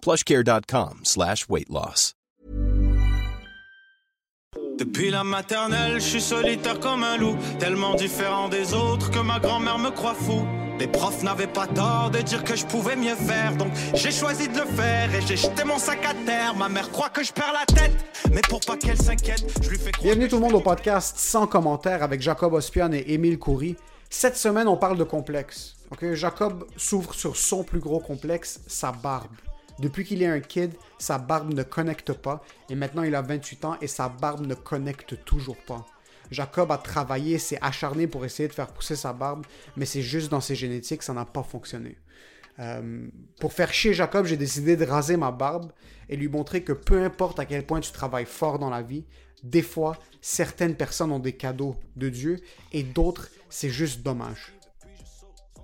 plushcare.com slash weight loss. Depuis la maternelle, je suis solitaire comme un loup, tellement différent des autres que ma grand-mère me croit fou. Les profs n'avaient pas tort de dire que je pouvais mieux faire, donc j'ai choisi de le faire et j'ai jeté mon sac à terre. Ma mère croit que je perds la tête, mais pour pas qu'elle s'inquiète, je lui fais croire. Bienvenue tout le monde au podcast sans commentaire avec Jacob Ospian et Émile Coury. Cette semaine, on parle de complexe. Ok, Jacob s'ouvre sur son plus gros complexe, sa barbe. Depuis qu'il est un kid, sa barbe ne connecte pas et maintenant il a 28 ans et sa barbe ne connecte toujours pas. Jacob a travaillé, s'est acharné pour essayer de faire pousser sa barbe, mais c'est juste dans ses génétiques, ça n'a pas fonctionné. Euh, pour faire chier Jacob, j'ai décidé de raser ma barbe et lui montrer que peu importe à quel point tu travailles fort dans la vie, des fois, certaines personnes ont des cadeaux de Dieu et d'autres, c'est juste dommage.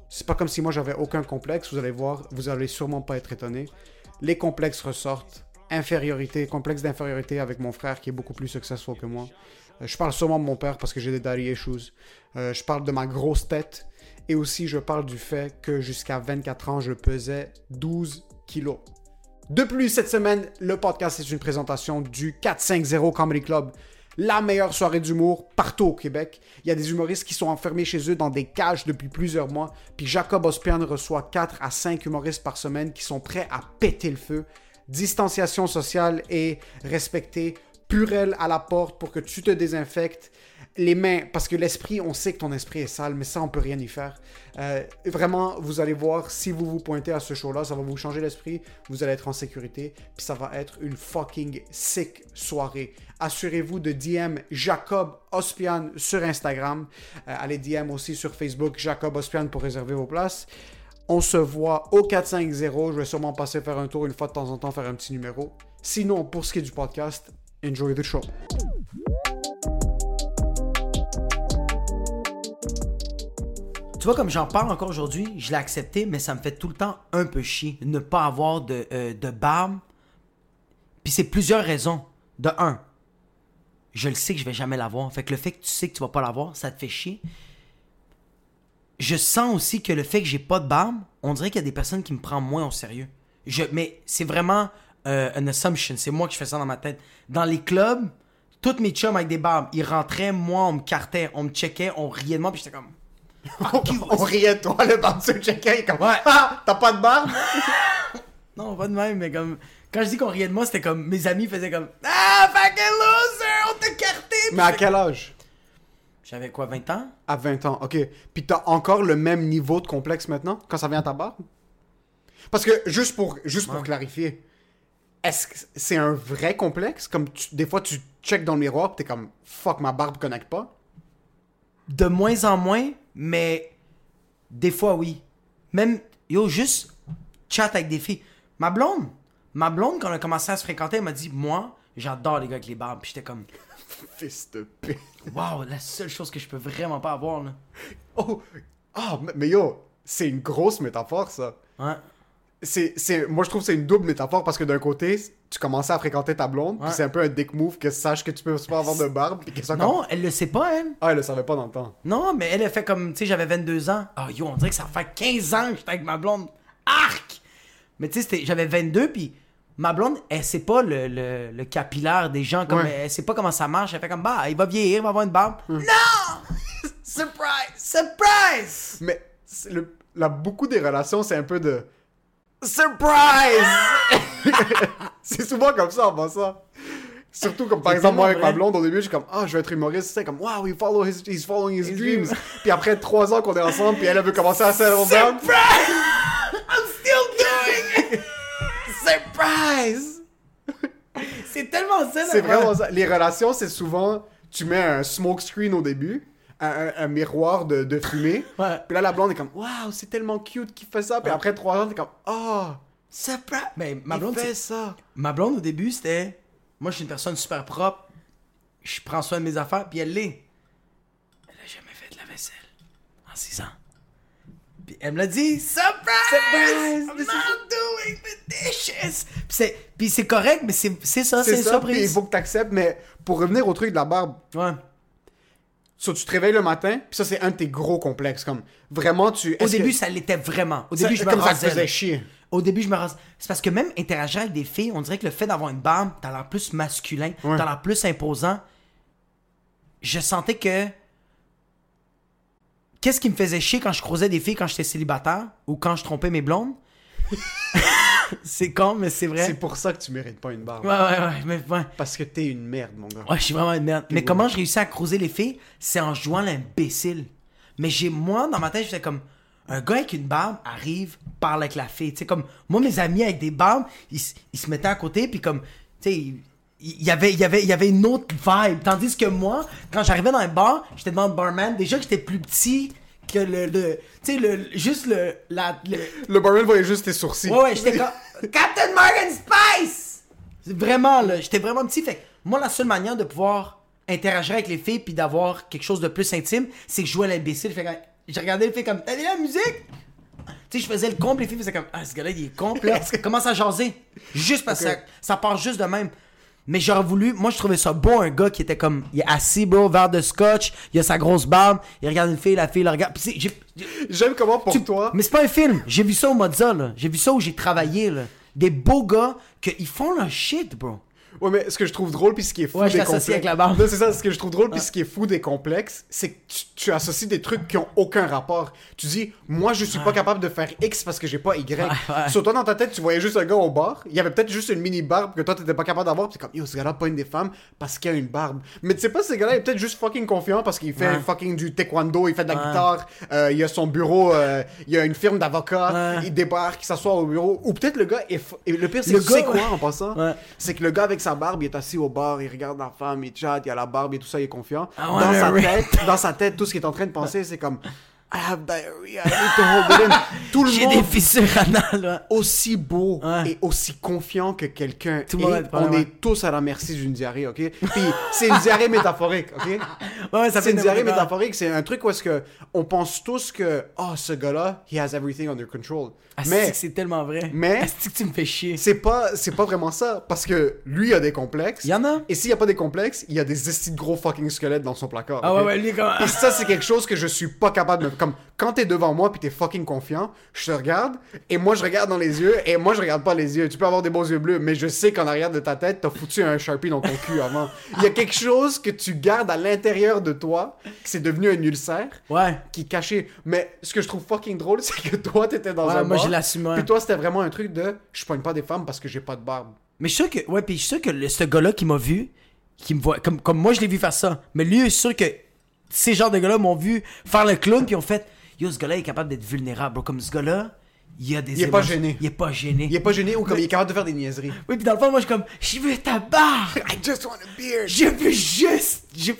C'est pas comme si moi j'avais aucun complexe, vous allez voir, vous allez sûrement pas être étonné. Les complexes ressortent. Infériorité, complexe d'infériorité avec mon frère qui est beaucoup plus successful que moi. Euh, je parle sûrement de mon père parce que j'ai des daddy issues. Euh, je parle de ma grosse tête. Et aussi, je parle du fait que jusqu'à 24 ans, je pesais 12 kilos. De plus, cette semaine, le podcast est une présentation du 450 Comedy Club, la meilleure soirée d'humour partout au Québec. Il y a des humoristes qui sont enfermés chez eux dans des cages depuis plusieurs mois, puis Jacob Ospian reçoit 4 à 5 humoristes par semaine qui sont prêts à péter le feu. Distanciation sociale est respectée, purelle à la porte pour que tu te désinfectes les mains, parce que l'esprit, on sait que ton esprit est sale, mais ça, on peut rien y faire. Euh, vraiment, vous allez voir, si vous vous pointez à ce show-là, ça va vous changer l'esprit, vous allez être en sécurité, puis ça va être une fucking sick soirée. Assurez-vous de DM Jacob Ospian sur Instagram. Euh, allez DM aussi sur Facebook Jacob Ospian pour réserver vos places. On se voit au 450. Je vais sûrement passer faire un tour une fois de temps en temps, faire un petit numéro. Sinon, pour ce qui est du podcast, enjoy the show. Tu vois, comme j'en parle encore aujourd'hui, je l'ai accepté, mais ça me fait tout le temps un peu chier ne pas avoir de, euh, de barbe. Puis c'est plusieurs raisons. De un, je le sais que je vais jamais l'avoir. Fait que le fait que tu sais que tu vas pas l'avoir, ça te fait chier. Je sens aussi que le fait que j'ai pas de barbe, on dirait qu'il y a des personnes qui me prennent moins au sérieux. Je, mais c'est vraiment euh, une assumption. C'est moi qui fais ça dans ma tête. Dans les clubs, toutes mes chums avec des barbes, ils rentraient, moi, on me cartait, on me checkait, on riait de moi, puis j'étais comme. You. On riait de toi, le checker, il est comme Ouais. Ah, t'as pas de barbe? Non, pas de même, mais comme. Quand je dis qu'on riait de moi, c'était comme. Mes amis faisaient comme. Ah, fucking loser, Mais à quel âge? J'avais quoi, 20 ans? À 20 ans, ok. Puis t'as encore le même niveau de complexe maintenant, quand ça vient à ta barbe? Parce que, juste pour, juste pour clarifier, est-ce que c'est un vrai complexe? Comme tu- des fois, tu check dans le miroir, pis t'es comme fuck, ma barbe connecte pas. De moins en moins, mais des fois oui. Même, yo, juste chat avec des filles. Ma blonde, ma blonde, quand on a commencé à se fréquenter, elle m'a dit, moi, j'adore les gars avec les barbes. Puis j'étais comme, Fils de p. waouh, la seule chose que je peux vraiment pas avoir, là. Oh, ah, mais- mais yo, c'est une grosse métaphore, ça. Ouais. C'est, c'est, moi, je trouve que c'est une double métaphore parce que d'un côté, tu commençais à fréquenter ta blonde, Ouais. puis c'est un peu un dick move que sache que tu peux pas avoir de barbe, puis que ça Non, elle le sait pas, elle. Ah, elle le savait pas dans le temps. Non, mais elle a fait comme, tu sais, j'avais 22 ans. Ah, yo, on dirait que ça fait 15 ans que j'étais avec ma blonde. Arc! Mais tu sais, j'avais 22, puis ma blonde, elle sait pas le, le, le capillaire des gens, comme Ouais. elle, sait pas comment ça marche. Elle fait comme, bah, il va vieillir, il va avoir une barbe. Non! Surprise! Surprise! Mais le, là, beaucoup des relations, c'est un peu de. Surprise! C'est souvent comme ça en passant. Surtout comme par exemple moi avec ma blonde au début, je suis comme ah je vais être humoriste, c'est comme wow he follow his he's following his His dreams. dreams. Puis après trois ans qu'on est ensemble, puis elle, elle veut commencer à settle down. Surprise! C'est tellement ça, C'est vraiment ça. Les relations, c'est souvent tu mets un smoke screen au début, un, miroir de, de fumée. Ouais. Puis là la blonde est comme waouh c'est tellement cute qu'il fait ça. Puis après trois ans t'es comme oh Surprise! Mais ma il blonde, fait c'est- ça. ma blonde, au début, c'était. Moi, je suis une personne super propre. Je prends soin de mes affaires, puis elle l'est. Elle a jamais fait de la vaisselle en 6 ans. Puis elle me l'a dit, surprise! Surprise! I'm not doing the dishes! Puis c'est, puis c'est correct, mais c'est, c'est ça, c'est une. Puis il surprise. faut que t'acceptes. Mais pour revenir au truc de la barbe, Ouais. So, tu te réveilles le matin, puis ça, c'est un de tes gros complexes. Comme, vraiment, tu. Au début, que- ça l'était vraiment. Au ça- début, je me comme ça faisait chier. Au début, je me rase. C'est parce que même interagir avec des filles, on dirait que le fait d'avoir une barbe, t'as l'air plus masculin, Ouais. t'as l'air plus imposant. Je sentais que. Qu'est-ce qui me faisait chier quand je croisais des filles quand j'étais célibataire ou quand je trompais mes blondes? c'est con, mais c'est vrai. C'est pour ça que tu mérites pas une barbe. Ouais, ouais, ouais. Mais, ouais. Parce que t'es une merde, mon gars. Ouais, je suis vraiment une merde. Mais ouais. comment je réussis à croiser les filles, c'est en jouant l'imbécile. Mais j'ai moi dans ma tête, j'étais comme un gars avec une barbe arrive, parle avec la fille. Tu sais comme moi mes amis avec des barbes, ils, ils se mettaient à côté puis comme tu sais y avait il y avait il y avait une autre vibe tandis que moi quand j'arrivais dans un bar, j'étais devant le barman, déjà que j'étais plus petit que le, le tu sais le juste le la le, Le barman voyait juste tes sourcils. Ouais, ouais, j'étais comme Captain Morgan Spice! Vraiment, là, j'étais vraiment petit. Fait moi, la seule manière de pouvoir interagir avec les filles puis d'avoir quelque chose de plus intime, c'est que je jouais à l'imbécile. Fait que j'ai regardé les filles comme T'as vu la musique? Tu sais, je faisais le puis les filles faisaient comme Ah, ce gars-là, il est con. Là, commence à jaser. Juste parce que ça, ça part juste de même. Mais j'aurais voulu, moi je trouvais ça beau un gars qui était comme, il est assis, bro, verre de scotch, il a sa grosse barbe, il regarde une fille, la fille le regarde. J'aime comment pour tu- toi. Mais c'est pas un film. J'ai vu ça au Mozza, là. J'ai vu ça où j'ai travaillé, là. Des beaux gars qu'ils font leur shit, bro. Ouais, mais ce que je trouve drôle, puis ce qui est fou Ouais, je des complexes. avec la barbe. Non, c'est ça, ce que je trouve drôle, puis ce qui est fou des complexes, c'est que tu, tu associes des trucs qui ont aucun rapport. Tu dis, moi, je suis pas capable de faire X parce que j'ai pas Y. ouais. Sur toi, dans ta tête, tu voyais juste un gars au bar, il y avait peut-être juste une mini barbe que toi, t'étais pas capable d'avoir, puis comme, yo, ce gars-là, pas une des femmes parce qu'il a une barbe. Mais tu sais pas, ce gars-là, il est peut-être juste fucking confiant parce qu'il fait fucking du taekwondo, il fait de la guitare, euh, il a son bureau, euh, il a une firme d'avocats, il débarque, il s'assoit au bureau. Ou peut-être le gars est. f- et Le pire, c'est que tu sais quoi en passant? Ouais. C'est que le gars avec sa barbe, il est assis au bar, il regarde la femme, il chatte, il a la barbe et tout ça, il est confiant. I Dans sa tête, dans sa tête, tout ce qu'il est en train de penser, c'est comme I have diarrhea, I need to hold it in. Tout le J'ai monde des fissures anales, ouais. aussi beau Ouais. et aussi confiant que quelqu'un Tout est, le monde est- on ouais, est tous à la merci d'une diarrhée, ok? Puis c'est une diarrhée métaphorique, ok? Ouais, ça C'est une diarrhée quoi. métaphorique, c'est un truc où est-ce que on pense tous que oh ce gars-là, he has everything under control. Asti Mais que c'est tellement vrai. mais- Asti que tu me fais chier. c'est pas c'est pas vraiment ça parce que lui a des complexes. Il y en a. Et s'il y a pas des complexes, il y a des estis de gros fucking squelettes dans son placard. Ah ok? ouais, ouais, lui, comme. Et ça, c'est quelque chose que je suis pas capable de. Comme quand t'es devant moi puis t'es fucking confiant, je te regarde et moi je regarde dans les yeux et moi je regarde pas les yeux. Tu peux avoir des beaux yeux bleus, mais je sais qu'en arrière de ta tête, t'as foutu un sharpie dans ton cul avant. Il y a quelque chose que tu gardes à l'intérieur de toi, que c'est devenu un ulcère, Ouais. qui est caché. Mais ce que je trouve fucking drôle, c'est que toi t'étais dans Ouais, un moi, bar, je l'assume. Puis toi c'était vraiment un truc de, je pogne pas des femmes parce que j'ai pas de barbe. Mais je suis sûr que. Ouais, puis je suis sûr que le- ce gars-là qui m'a vu, qui me voit. Comme, comme moi, je l'ai vu faire ça. Mais lui, je suis sûr que ces genres de gars-là m'ont vu faire le clown, puis ont fait Yo, ce gars-là est capable d'être vulnérable, bro. Comme ce gars-là, il a des. Il est pas gêné. Il est pas gêné. Il est pas gêné ou comme il est capable de faire des niaiseries. Oui, puis dans le fond, moi, je suis comme Je veux ta barre I just want a beard. Je veux juste. Je...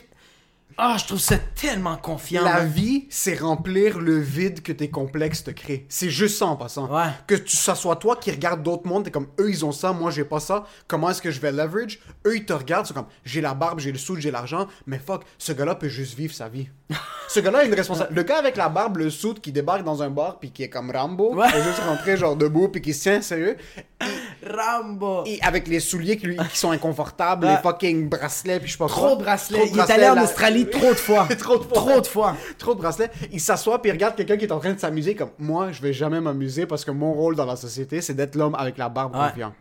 Ah, je trouve ça tellement confiant. La vie, c'est remplir le vide que tes complexes te créent. C'est juste ça en passant. Ouais. Que tu, ça soit toi qui regarde d'autres mondes, t'es comme eux ils ont ça, moi j'ai pas ça. Comment est-ce que je vais leverage? Eux ils te regardent, c'est comme j'ai la barbe, j'ai le sou, j'ai l'argent, mais fuck, ce gars-là peut juste vivre sa vie. ce gars-là a une responsabilité. Le gars avec la barbe, le sou qui débarque dans un bar puis qui est comme Rambo, Ouais. qui peut juste rentrer genre debout puis qui se tient sérieux, Rambo. et avec les souliers qui, lui- qui sont inconfortables, Ouais. les fucking bracelets puis je sais pas Trop de bracelets. Trop de Il est allé en Australie trop de fois. Trop de fois. Trop de fois. trop de bracelets. Il s'assoit puis il regarde quelqu'un qui est en train de s'amuser comme moi, je vais jamais m'amuser parce que mon rôle dans la société, c'est d'être l'homme avec la barbe Ouais. confiant.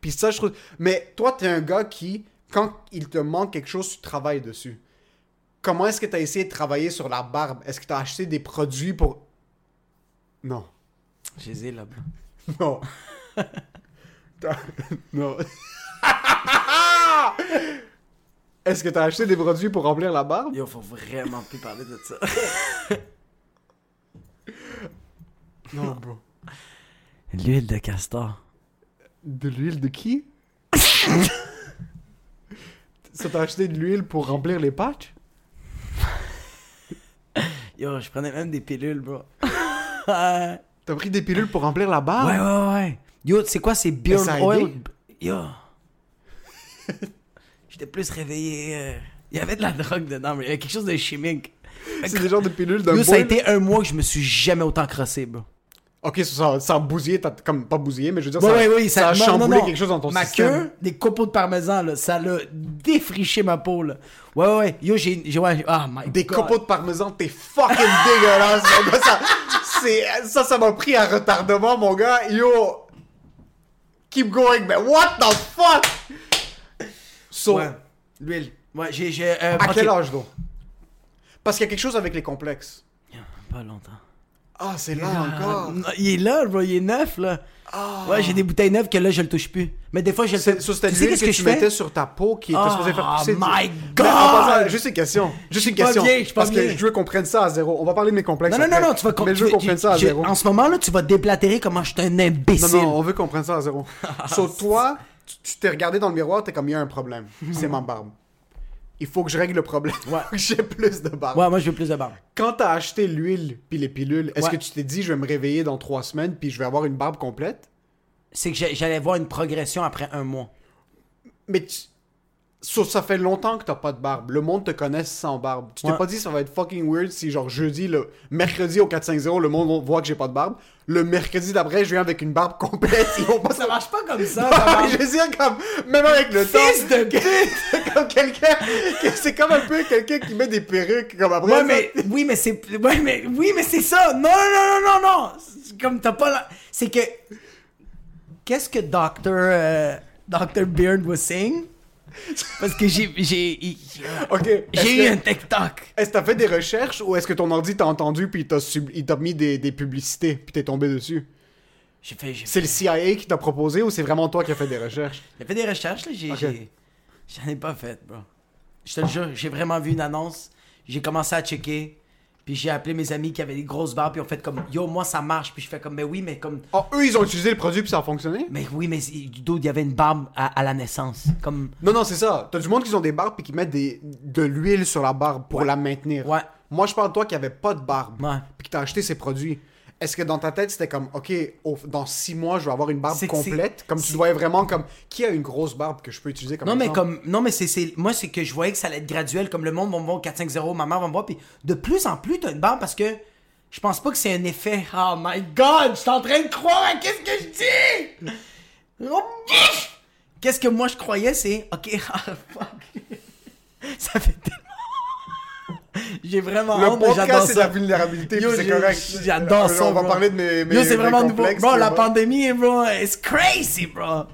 Puis ça, je trouve. Mais toi, t'es un gars qui, quand il te manque quelque chose, tu travailles dessus. Comment est-ce que t'as essayé de travailler sur la barbe? Est-ce que t'as acheté des produits pour. Non. Je les ai là, bro. Non. Non. Est-ce que t'as acheté des produits pour remplir la barbe? Yo, faut vraiment plus parler de ça. Non, bro. L'huile de castor. De l'huile de qui? Ça t'a acheté de l'huile pour remplir les patchs? Yo, je prenais même des pilules, bro. ouais, T'as pris des pilules pour remplir la barbe? ouais, ouais. Yo, c'est quoi, c'est aidé? Oil? Yo. J'étais plus réveillé. euh, Il y avait de la drogue dedans, mais il y avait quelque chose de chimique. C'est des genres de pilules d'un Yo, ça a été un mois que je me suis jamais autant crossé, bro. Ok, ça, ça, ça a bousillé, ta- comme pas bousillé, mais je veux dire, ça, ouais, oui, ça a non, chamboulé non, non. quelque chose dans ton ma système. queue, des copeaux de parmesan, là, ça l'a défriché ma peau, là. Ouais, ouais, ouais. Yo, j'ai. j'ai- Ouais, ah, my Des God. copeaux de parmesan, t'es fucking dégueulasse, mon gars. Ça, c'est, ça, ça m'a pris à retardement, mon gars. Yo, keep going, mais what the fuck? So, Ouais. L'huile. Ouais, j'ai. j'ai euh, à quel âge, donc? Parce qu'il y a quelque chose avec les complexes. Pas longtemps. Ah, c'est là Ah, encore. non, il est là, bro, il est neuf, là. Ouais, j'ai des bouteilles neuves que là, je le touche plus. Mais des fois, je le C'est, so, Tu sais qu'est-ce que, que tu je fais? mettais sur ta peau qui était Oh, supposée faire pousser. du- my God! passant, juste une question. Juste une question. bien, parce que bien. je veux qu'on prenne ça à zéro. On va parler de mes complexes. Non, non, non, non, tu vas Mais je veux tu- qu'on prenne ça à tu- zéro. En ce moment, là, tu vas déblatérer comment je suis un Non, imbécile. non, on veut qu'on prenne ça à zéro. so, toi, tu- tu t'es regardé dans le miroir, t'es comme, il y a un problème. C'est ma barbe. Il faut que je règle le problème. Ouais. J'ai plus de barbe. Ouais, moi, je veux plus de barbe. Quand t'as acheté l'huile puis les pilules, est-ce Ouais. que tu t'es dit, je vais me réveiller dans trois semaines puis je vais avoir une barbe complète? C'est que j'allais voir une progression après un mois. Mais tu... so, ça fait longtemps que t'as pas de barbe. Le monde te connaît sans barbe. Tu t'es Ouais. pas dit ça va être fucking weird si genre jeudi, le mercredi au 450, le monde voit que j'ai pas de barbe. Le mercredi d'après, je viens avec une barbe complète. Ils vont pas Ça marche pas comme ça. Marche. je veux dire, comme, même avec le temps. Fils de pute! comme quelqu'un. que C'est comme un peu quelqu'un qui met des perruques, comme après. Ouais, ça- mais, oui, mais c'est, ouais, mais, oui, mais c'est ça. Non, non, non, non, non, non. Comme t'as pas la... C'est que, qu'est-ce que Dr. euh, Dr. Beard was saying? Parce que j'ai, j'ai, il- Ok. est-ce j'ai que- eu un TikTok. Est-ce que t'as fait des recherches ou est-ce que ton ordi t'a entendu puis il t'a sub- il t'a mis des, des publicités puis t'es tombé dessus? J'ai fait, C'est le CIA qui t'a proposé ou c'est vraiment toi qui as fait des recherches? J'ai fait des recherches, là. J'en ai pas fait, bro. Je te le jure, j'ai vraiment vu une annonce. J'ai commencé à checker. Puis j'ai appelé mes amis qui avaient des grosses barbes. Puis on fait comme, yo, moi ça marche. Puis je fais comme, mais oui, mais comme, Oh, eux, ils ont utilisé le produit puis ça a fonctionné? mais oui, mais d'où il y avait une barbe à, à la naissance. Comme, Non, non, c'est ça. T'as du monde qui ont des barbes puis qui mettent des, de l'huile sur la barbe pour la maintenir. Ouais. Moi, je parle de toi qui avait pas de barbe Ouais. puis qui t'a acheté ces produits. Est-ce que dans ta tête, c'était comme, OK, au- dans six mois, je vais avoir une barbe C'est que c'est- complète? Comme tu c'est- dois vraiment comme, qui a une grosse barbe que je peux utiliser comme Non, mais exemple? comme. Non, mais c'est. c'est- Moi, c'est que je voyais que ça allait être graduel. Comme le monde va me voir au 4-5-0, ma mère va me voir. Puis de plus en plus, t'as une barbe parce que je pense pas que c'est un effet. Oh my god, je suis en train de croire à qu'est-ce que je dis! Oh, pff! Qu'est-ce que moi je croyais, c'est. Ok, ah, fuck. Ça fait tellement. J'ai vraiment Le hâte, mais j'adore c'est la vulnérabilité, c'est correct. J'adore Euh, ça. On va bro. parler de mes, mes Yo, c'est vraiment nouveau. Bro, la pandémie, bro, it's crazy, bro.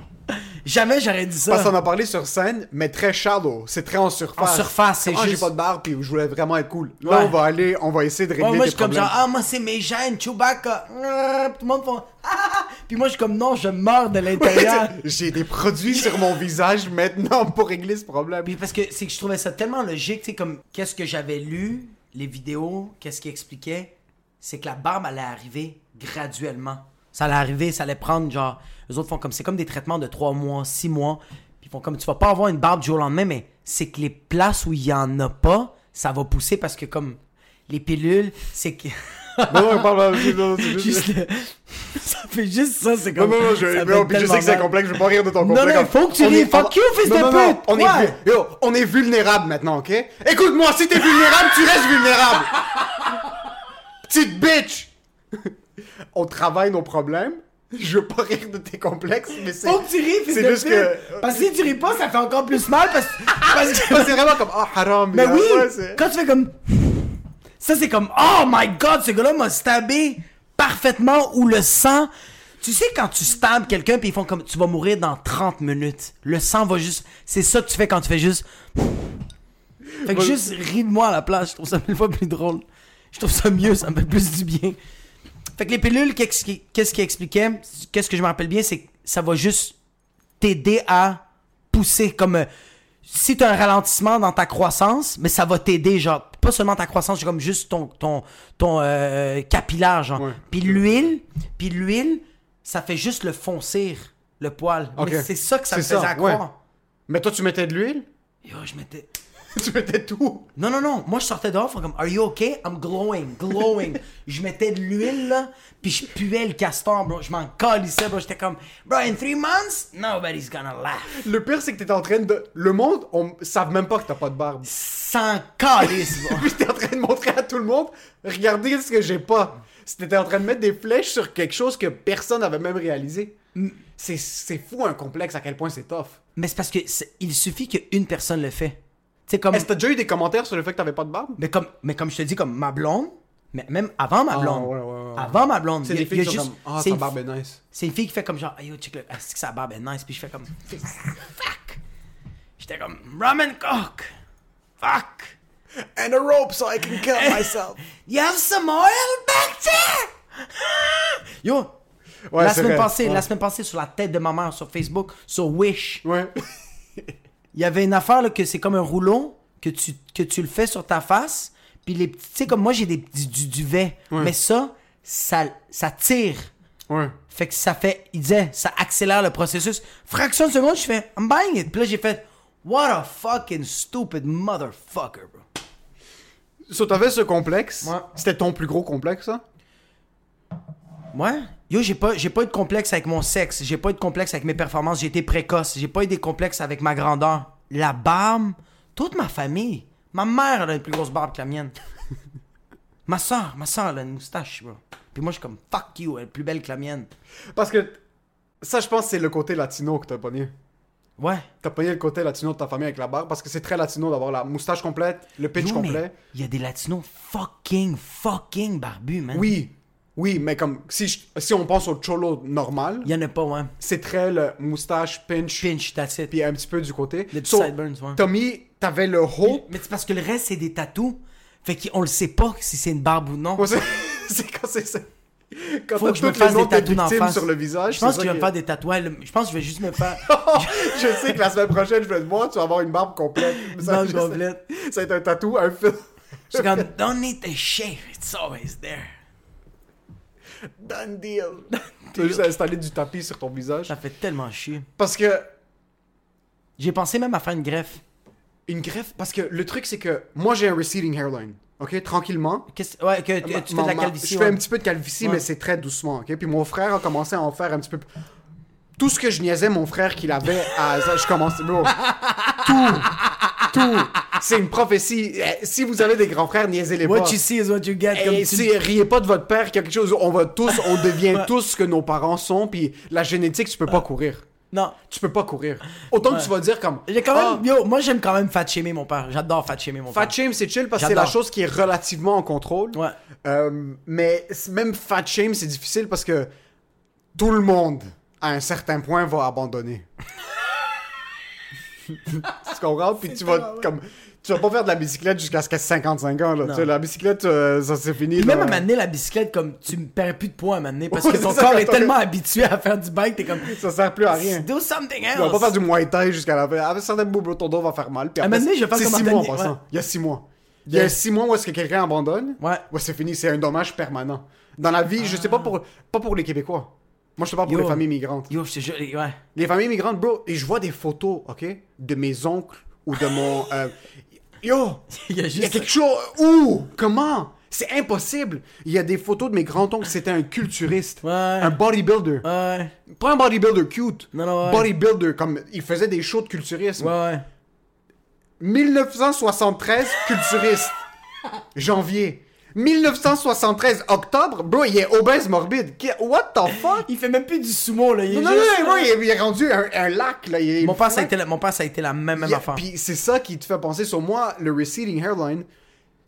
Jamais j'aurais dit ça. Parce qu'on a parlé sur scène, mais très shallow. C'est très en surface. En surface, c'est Ah, j'ai juste- pas de barbe, puis je voulais vraiment être cool. Là, Ouais. on va aller, on va essayer de régler Ouais, moi, je tes suis comme genre, ah, moi, c'est mes gènes, Chewbacca. Ah, Tout le monde fait, ah, ah, ah. Puis moi, je suis comme, non, je meurs de l'intérieur. J'ai des produits sur mon visage maintenant pour régler ce problème. Puis parce que c'est que je trouvais ça tellement logique, tu sais, comme, qu'est-ce que j'avais lu, les vidéos, qu'est-ce qui expliquait, c'est que la barbe allait arriver graduellement. Ça allait arriver, ça allait prendre, genre, les autres font comme, c'est comme des traitements de 3 mois, 6 mois. Puis ils font comme, tu vas pas avoir une barbe du jour au lendemain, mais c'est que les places où il y en a pas, ça va pousser parce que, comme, les pilules, c'est que. Non, non, parle pas. non, c'est juste- Juste le- ça fait juste ça, c'est Non, comme. non, non, je, fait oh, puis je sais que c'est complexe, je veux pas rire de ton Non, complexe. non, faut que tu ris. est- Fuck you, fils non, de non, non, pute. On est, Quoi? yo, on est vulnérable maintenant, ok? Écoute-moi, si t'es vulnérable, tu restes vulnérable. Petite bitch. on travaille nos problèmes. Je veux pas rire de tes complexes, mais c'est. Faut que tu ris, fils C'est de juste pute. que- Parce que si tu ris pas, ça fait encore plus mal parce, parce que. c'est vraiment comme, ah, haram. Mais oui, ouais, quand tu fais comme. Ça, c'est comme. Oh my god, ce gars-là m'a stabé parfaitement où le sang. Tu sais, quand tu stabs quelqu'un, puis ils font comme. Tu vas mourir dans 30 minutes. Le sang va juste. C'est ça que tu fais quand tu fais juste. Fait que juste ris de moi à la place. Je trouve ça mille fois plus drôle. Je trouve ça mieux, ça me fait plus du bien. Fait que les pilules, qu'est-ce qui, qui expliquait? Qu'est-ce que je me rappelle bien, c'est que ça va juste t'aider à pousser comme euh, si t'as un ralentissement dans ta croissance, mais ça va t'aider genre pas seulement ta croissance, comme juste ton ton ton euh, capillaire genre. Ouais. Puis l'huile, puis l'huile, ça fait juste le foncir le poil. Ok. Mais c'est ça que ça me faisait ça, à croire. ouais. Mais toi, tu mettais de l'huile? Yo, je m'étais Tu mettais tout. Non, non, non. Moi, je sortais dehors, comme, Are you okay? I'm glowing, glowing. je mettais de l'huile, là, puis je puais le castor, bro. Je m'en calissais, bro. J'étais comme, Bro, in three months, nobody's gonna laugh. Le pire, c'est que t'étais en train de. Le monde, on savent même pas que t'as pas de barbe. Sans calice, bro. Puis t'es en train de montrer à tout le monde, regardez ce que j'ai pas. T'étais en train de mettre des flèches sur quelque chose que personne n'avait même réalisé. C'est c'est fou un complexe à quel point c'est tough. Mais c'est parce que il suffit qu'une personne le fait. Tu sais, comme. Est-ce que t'as déjà eu des commentaires sur le fait que t'avais pas de barbe? Mais comme, mais comme je te dis, comme ma blonde, mais même avant ma Ah, blonde. ouais, ouais, ouais. Avant ma blonde. C'est il y a- des il y filles a qui sont juste- comme Ah, c'est ta une barbe est nice. C'est une fille qui fait comme genre, yo, check le, est-ce que sa barbe est nice? Puis je fais comme, fuck. J'étais comme, rum and coke. Fuck. And a rope so I can kill myself. You have some oil back there? Yo, Ouais, la c'est semaine vrai. passée, Ouais. la semaine passée sur la tête de ma mère sur Facebook, sur Wish, Ouais. Il y avait une affaire là, que c'est comme un rouleau que tu, que tu le fais sur ta face, puis les petits, tu sais comme moi j'ai des du, du duvet, mais ça, ça, ça tire. Ouais. Fait que ça fait, il disait, ça accélère le processus. Fraction de seconde, je fais, I'm buying it. Puis là, j'ai fait, what a fucking stupid motherfucker, bro. So, t'avais ce complexe? Ouais. C'était ton plus gros complexe, ça? Ouais? Yo, j'ai pas, j'ai pas eu de complexe avec mon sexe. J'ai pas eu de complexe avec mes performances. J'ai été précoce. J'ai pas eu des complexes avec ma grandeur. La barbe, toute ma famille. Ma mère, elle a une plus grosse barbe que la mienne. ma soeur, ma soeur, elle a une moustache, bro. Puis moi, je suis comme, fuck you, elle est plus belle que la mienne. Parce que ça, je pense, c'est le côté latino que t'as pogné. Ouais. T'as pogné le côté latino de ta famille avec la barbe parce que c'est très latino d'avoir la moustache complète, le pitch Yo, complet. Il y a des latinos fucking, fucking barbus, man. Oui, oui, mais comme si, je- si on pense au cholo normal, Il y en a pas, ouais. c'est très le moustache, pinch, Pinch, that's it. puis un petit peu du côté. Les So, sideburns, ouais. Mis, t'avais le haut. Mais c'est parce que le reste, c'est des tatous. Fait qu'on le sait pas si c'est une barbe ou non. Ouais, c'est quand c'est ça. Quand Faut que je me fasse des face. sur le visage. Je pense que je vais me faire des tatouages. Je pense que je vais juste me faire. je sais que la semaine prochaine, je vais te voir, tu vas avoir une barbe complète. Ça, barbe complète. Ça va être un tatou, un fil. Je suis comme, don't need to shave, it's always there. Done deal. Tu vas juste installer du tapis sur ton visage. Ça fait tellement chier. Parce que J'ai pensé même à faire une greffe. Une greffe, parce que le truc, c'est que moi, j'ai un receding hairline. OK? Tranquillement. Ouais, que tu, Ma- tu fais de la ma- calvitie. Je fais ouais. un petit peu de calvitie, Ouais. mais c'est très doucement. OK? Puis mon frère a commencé à en faire un petit peu. Tout ce que je niaisais, mon frère qu'il avait à. Je commence. Bro. Tout. Tout. C'est une prophétie. Eh, Si vous avez des grands frères, niaisez-les pas. What you see is what you get. Comme Et tu- si riez pas de votre père, quelque chose, on va tous, on devient tous ce que nos parents sont, puis la génétique, tu peux pas courir. Non. Tu peux pas courir. Autant que tu vas dire comme. J'ai quand Ah, même. Yo, moi, j'aime quand même fat shamer mon père. J'adore fat shamer mon Fat père. shame, c'est chill parce que c'est la chose qui est relativement en contrôle. Ouais. Euh, mais même fat shame, c'est difficile parce que tout le monde, à un certain point, va abandonner. tu comprends? Puis tu vas comme. Tu vas pas faire de la bicyclette jusqu'à ce qu'à 55 ans. Là. Tu sais, la bicyclette, euh, ça c'est fini. Même à m'amener la bicyclette, comme tu me perds plus de poids à m'amener parce que ton corps est tellement habitué à faire du bike, t'es comme. Ça sert plus à rien. Do something else. Tu vas pas faire du Muay Thai jusqu'à la fin. Avec certains bouts, ton dos va faire mal. Puis À après, je vais faire comme six mois en Anthony, passant. ouais. Il y a six mois. Il y a Yes. six mois où est-ce que quelqu'un abandonne. Ouais. Ouais, c'est fini. C'est un dommage permanent. Dans la vie, je sais pas pour, pas pour les Québécois. Moi, je sais pas pour Yo. les familles migrantes. Yo, je te ouais. Les familles migrantes, bro, et je vois des photos, ok, de mes oncles ou de mon. euh, Yo! Il y a Il y a juste. quelque chose. Où? Comment? C'est impossible. Il y a des photos de mes grands-oncles, c'était un culturiste. Ouais. Un bodybuilder. Ouais. Pas un bodybuilder cute. Non, non, ouais. Bodybuilder, comme il faisait des shows de culturisme. Ouais, ouais. 1973, culturiste. Janvier. 1973, octobre, bro, il est obèse morbide. Qui- What the fuck? Il fait même plus du sumo, là. Il est Non, non, juste- non, bro, il est, il est rendu un, un lac, là. il est Mon père, ça a été la, mon père, ça a été la même, même affaire. Puis c'est ça qui te fait penser sur moi, le receding hairline.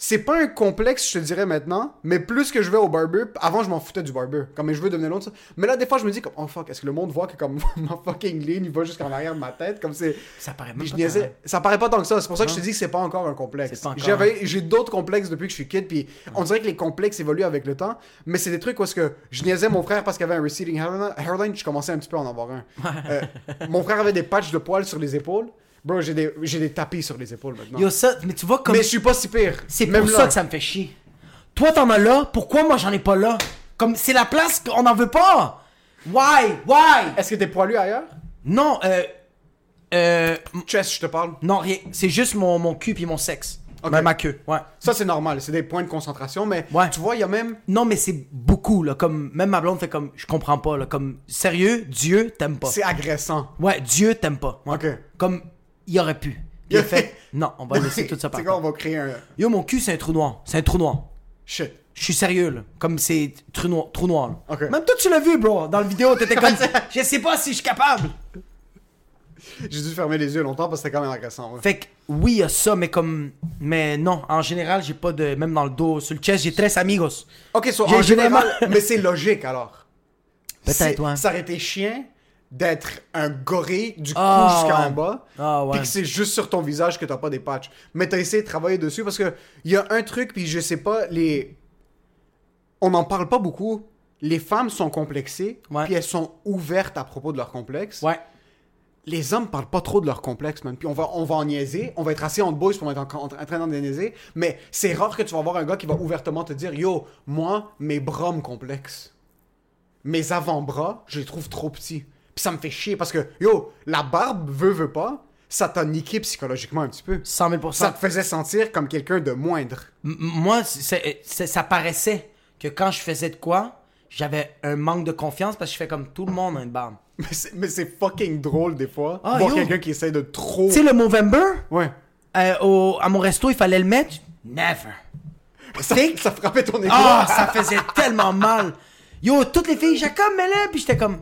C'est pas un complexe, je te dirais maintenant, mais plus que je vais au barber, avant je m'en foutais du barber, comme je veux devenir ça. Mais là, des fois, je me dis comme, oh fuck, est-ce que le monde voit que comme ma fucking ligne, il va jusqu'en arrière de ma tête, comme c'est. Ça paraît même pas niaisais. Ça paraît pas tant que ça, c'est pour ça que je te dis que c'est pas encore un complexe. J'avais, j'ai d'autres complexes depuis que je suis kid, puis on dirait que les complexes évoluent avec le temps, mais c'est des trucs où est-ce que je niaisais mon frère parce qu'il avait un receding hairline, hairline, je commençais un petit peu à en avoir un. Euh, mon frère avait des patchs de poils sur les épaules. Bro, j'ai des, j'ai des tapis sur les épaules maintenant. Yo, ça, mais tu vois comme. mais je suis pas si pire. C'est Même pour là. ça que ça me fait chier. Toi, t'en as là, pourquoi moi j'en ai pas là? Comme, c'est la place qu'on en veut pas! Why? Why? Est-ce que t'es poilu ailleurs? Non, euh. Euh. Chest, je te parle. Non, rien. C'est juste mon, mon cul puis mon sexe. Ok. Ma, ma queue, ouais. Ça, c'est normal. C'est des points de concentration, mais Ouais. tu vois, il y a même. Non, mais c'est beaucoup, là. Comme, même ma blonde fait comme, je comprends pas, là. Comme, sérieux, Dieu t'aime pas. C'est agressant. Ouais, Dieu t'aime pas. Ouais. Ok. Comme, il aurait pu. Il a fait, non, on va laisser tout ça par C'est quoi, on va créer un. Yo, mon cul, c'est un trou noir. C'est un trou noir. Shit. Je suis sérieux, là. Comme c'est trou noir. Trou noir là. Ok. Même toi, tu l'as vu, bro. Dans la vidéo, t'étais comme. je sais pas si je suis capable. J'ai dû fermer les yeux longtemps parce que c'était quand même agressant. ouais. Fait que, oui, il y a ça, mais comme. Mais non, en général, j'ai pas de. Même dans le dos, sur le chest, j'ai tres amigos. Ok, so, en général, mais c'est logique alors. Peut-être, ouais. Ça aurait été chien d'être un gorille du cou Ah, jusqu'en ouais. bas. Ouais. Puis que c'est juste sur ton visage que t'as pas des patchs. Mais t'as essayé de travailler dessus parce que il y a un truc, puis je sais pas, les. On n'en parle pas beaucoup. Les femmes sont complexées, puis elles sont ouvertes à propos de leur complexe. Ouais. les hommes parlent pas trop de leur complexe, man. Puis on va, on va en niaiser, on va être assis en boys pour être en, en- en train d'en niaiser, mais c'est rare que tu vas voir un gars qui va ouvertement te dire Yo, moi, mes bras me complexent. Mes avant-bras, je les trouve trop petits. Puis ça me fait chier parce que, yo, la barbe, veut, veut pas, ça t'a niqué psychologiquement un petit peu. 100 000 Ça te faisait sentir comme quelqu'un de moindre. M- moi, c'est- ça paraissait que quand je faisais de quoi, j'avais un manque de confiance parce que je fais comme tout le monde a une barbe. Mais c'est, mais fucking drôle des fois. Ah, voir quelqu'un qui essaie de trop. Tu sais, le Movember, Ouais. euh, au- à mon resto, il fallait le mettre. Never. Ça, ça frappait ton écran. Ah, ça faisait tellement mal. Yo, toutes les filles, Jacob, mets-le. Puis j'étais comme,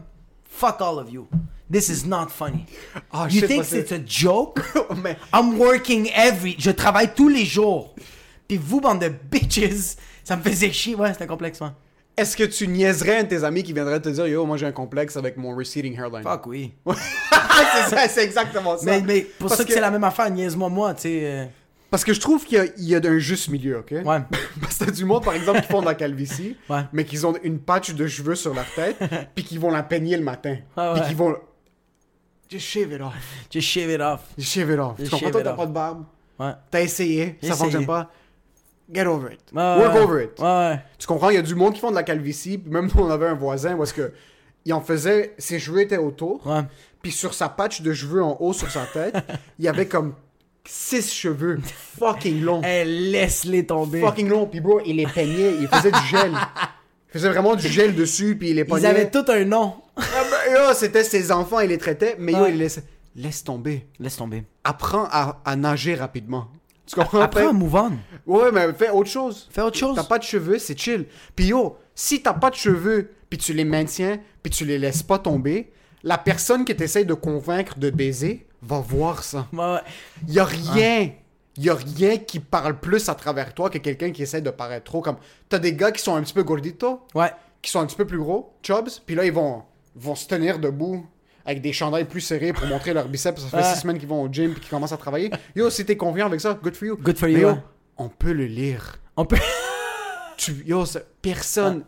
fuck all of you. This is not funny. Ah, you think moi, it's a joke? mais I'm working every... Je travaille tous les jours. Puis vous, bande de bitches, ça me faisait chier. Ouais, c'était complexe, ouais. Est-ce que tu niaiserais un de tes amis qui viendrait te dire Yo, moi j'ai un complexe avec mon receding hairline? Fuck oui. c'est ça, c'est exactement ça. Mais, mais pour Parce ça que, c'est la même affaire, niaise-moi moi, tu sais. Parce que je trouve qu'il y a, il y a un juste milieu, ok? Ouais. Parce que t'as du monde, par exemple, qui font de la calvitie, Ouais. mais qui ont une patch de cheveux sur leur tête, puis qui vont la peigner le matin. Ah Puis ouais. qui vont. Just shave it off. Just shave it off. Just shave it off. Just tu comprends, toi, t'as pas de barbe. Ouais. T'as essayé, ça fonctionne pas. Get over it. Ouais, Work over it. Ouais, ouais. Tu comprends, il y a du monde qui font de la calvitie, puis même nous, on avait un voisin où est-ce que. Il en faisait. Ses cheveux étaient autour. Ouais. Puis sur sa patch de cheveux en haut sur sa tête, il y avait comme six cheveux fucking longs. Eh, laisse-les tomber. Fucking longs. Puis bro, il les peignait, il faisait du gel. Il faisait vraiment du gel dessus, puis il les peignait. Ils avaient tout un nom. Ah ben, c'était ses enfants, il les traitait, mais yo, il les laissait. Laisse tomber. Laisse tomber. Apprends à, à nager rapidement. Tu comprends? Fais- un move on. Ouais, mais fais autre chose. Fais autre chose. T'as pas de cheveux, c'est chill. Puis yo, si t'as pas de cheveux, puis tu les maintiens, puis tu les laisses pas tomber, la personne qui t'essaye de convaincre de baiser va voir ça. Ouais. Y a rien. Y a rien qui parle plus à travers toi que quelqu'un qui essaie de paraître trop comme. T'as des gars qui sont un petit peu gorditos, Ouais. qui sont un petit peu plus gros, chubs, puis là ils vont, vont se tenir debout avec des chandails plus serrés pour montrer leurs biceps. Ça fait Ouais. six semaines qu'ils vont au gym puis qu'ils commencent à travailler. Yo, si t'es confiant avec ça, good for you. Good for Mais you, yo, on peut le lire. On peut. Tu, yo, personne.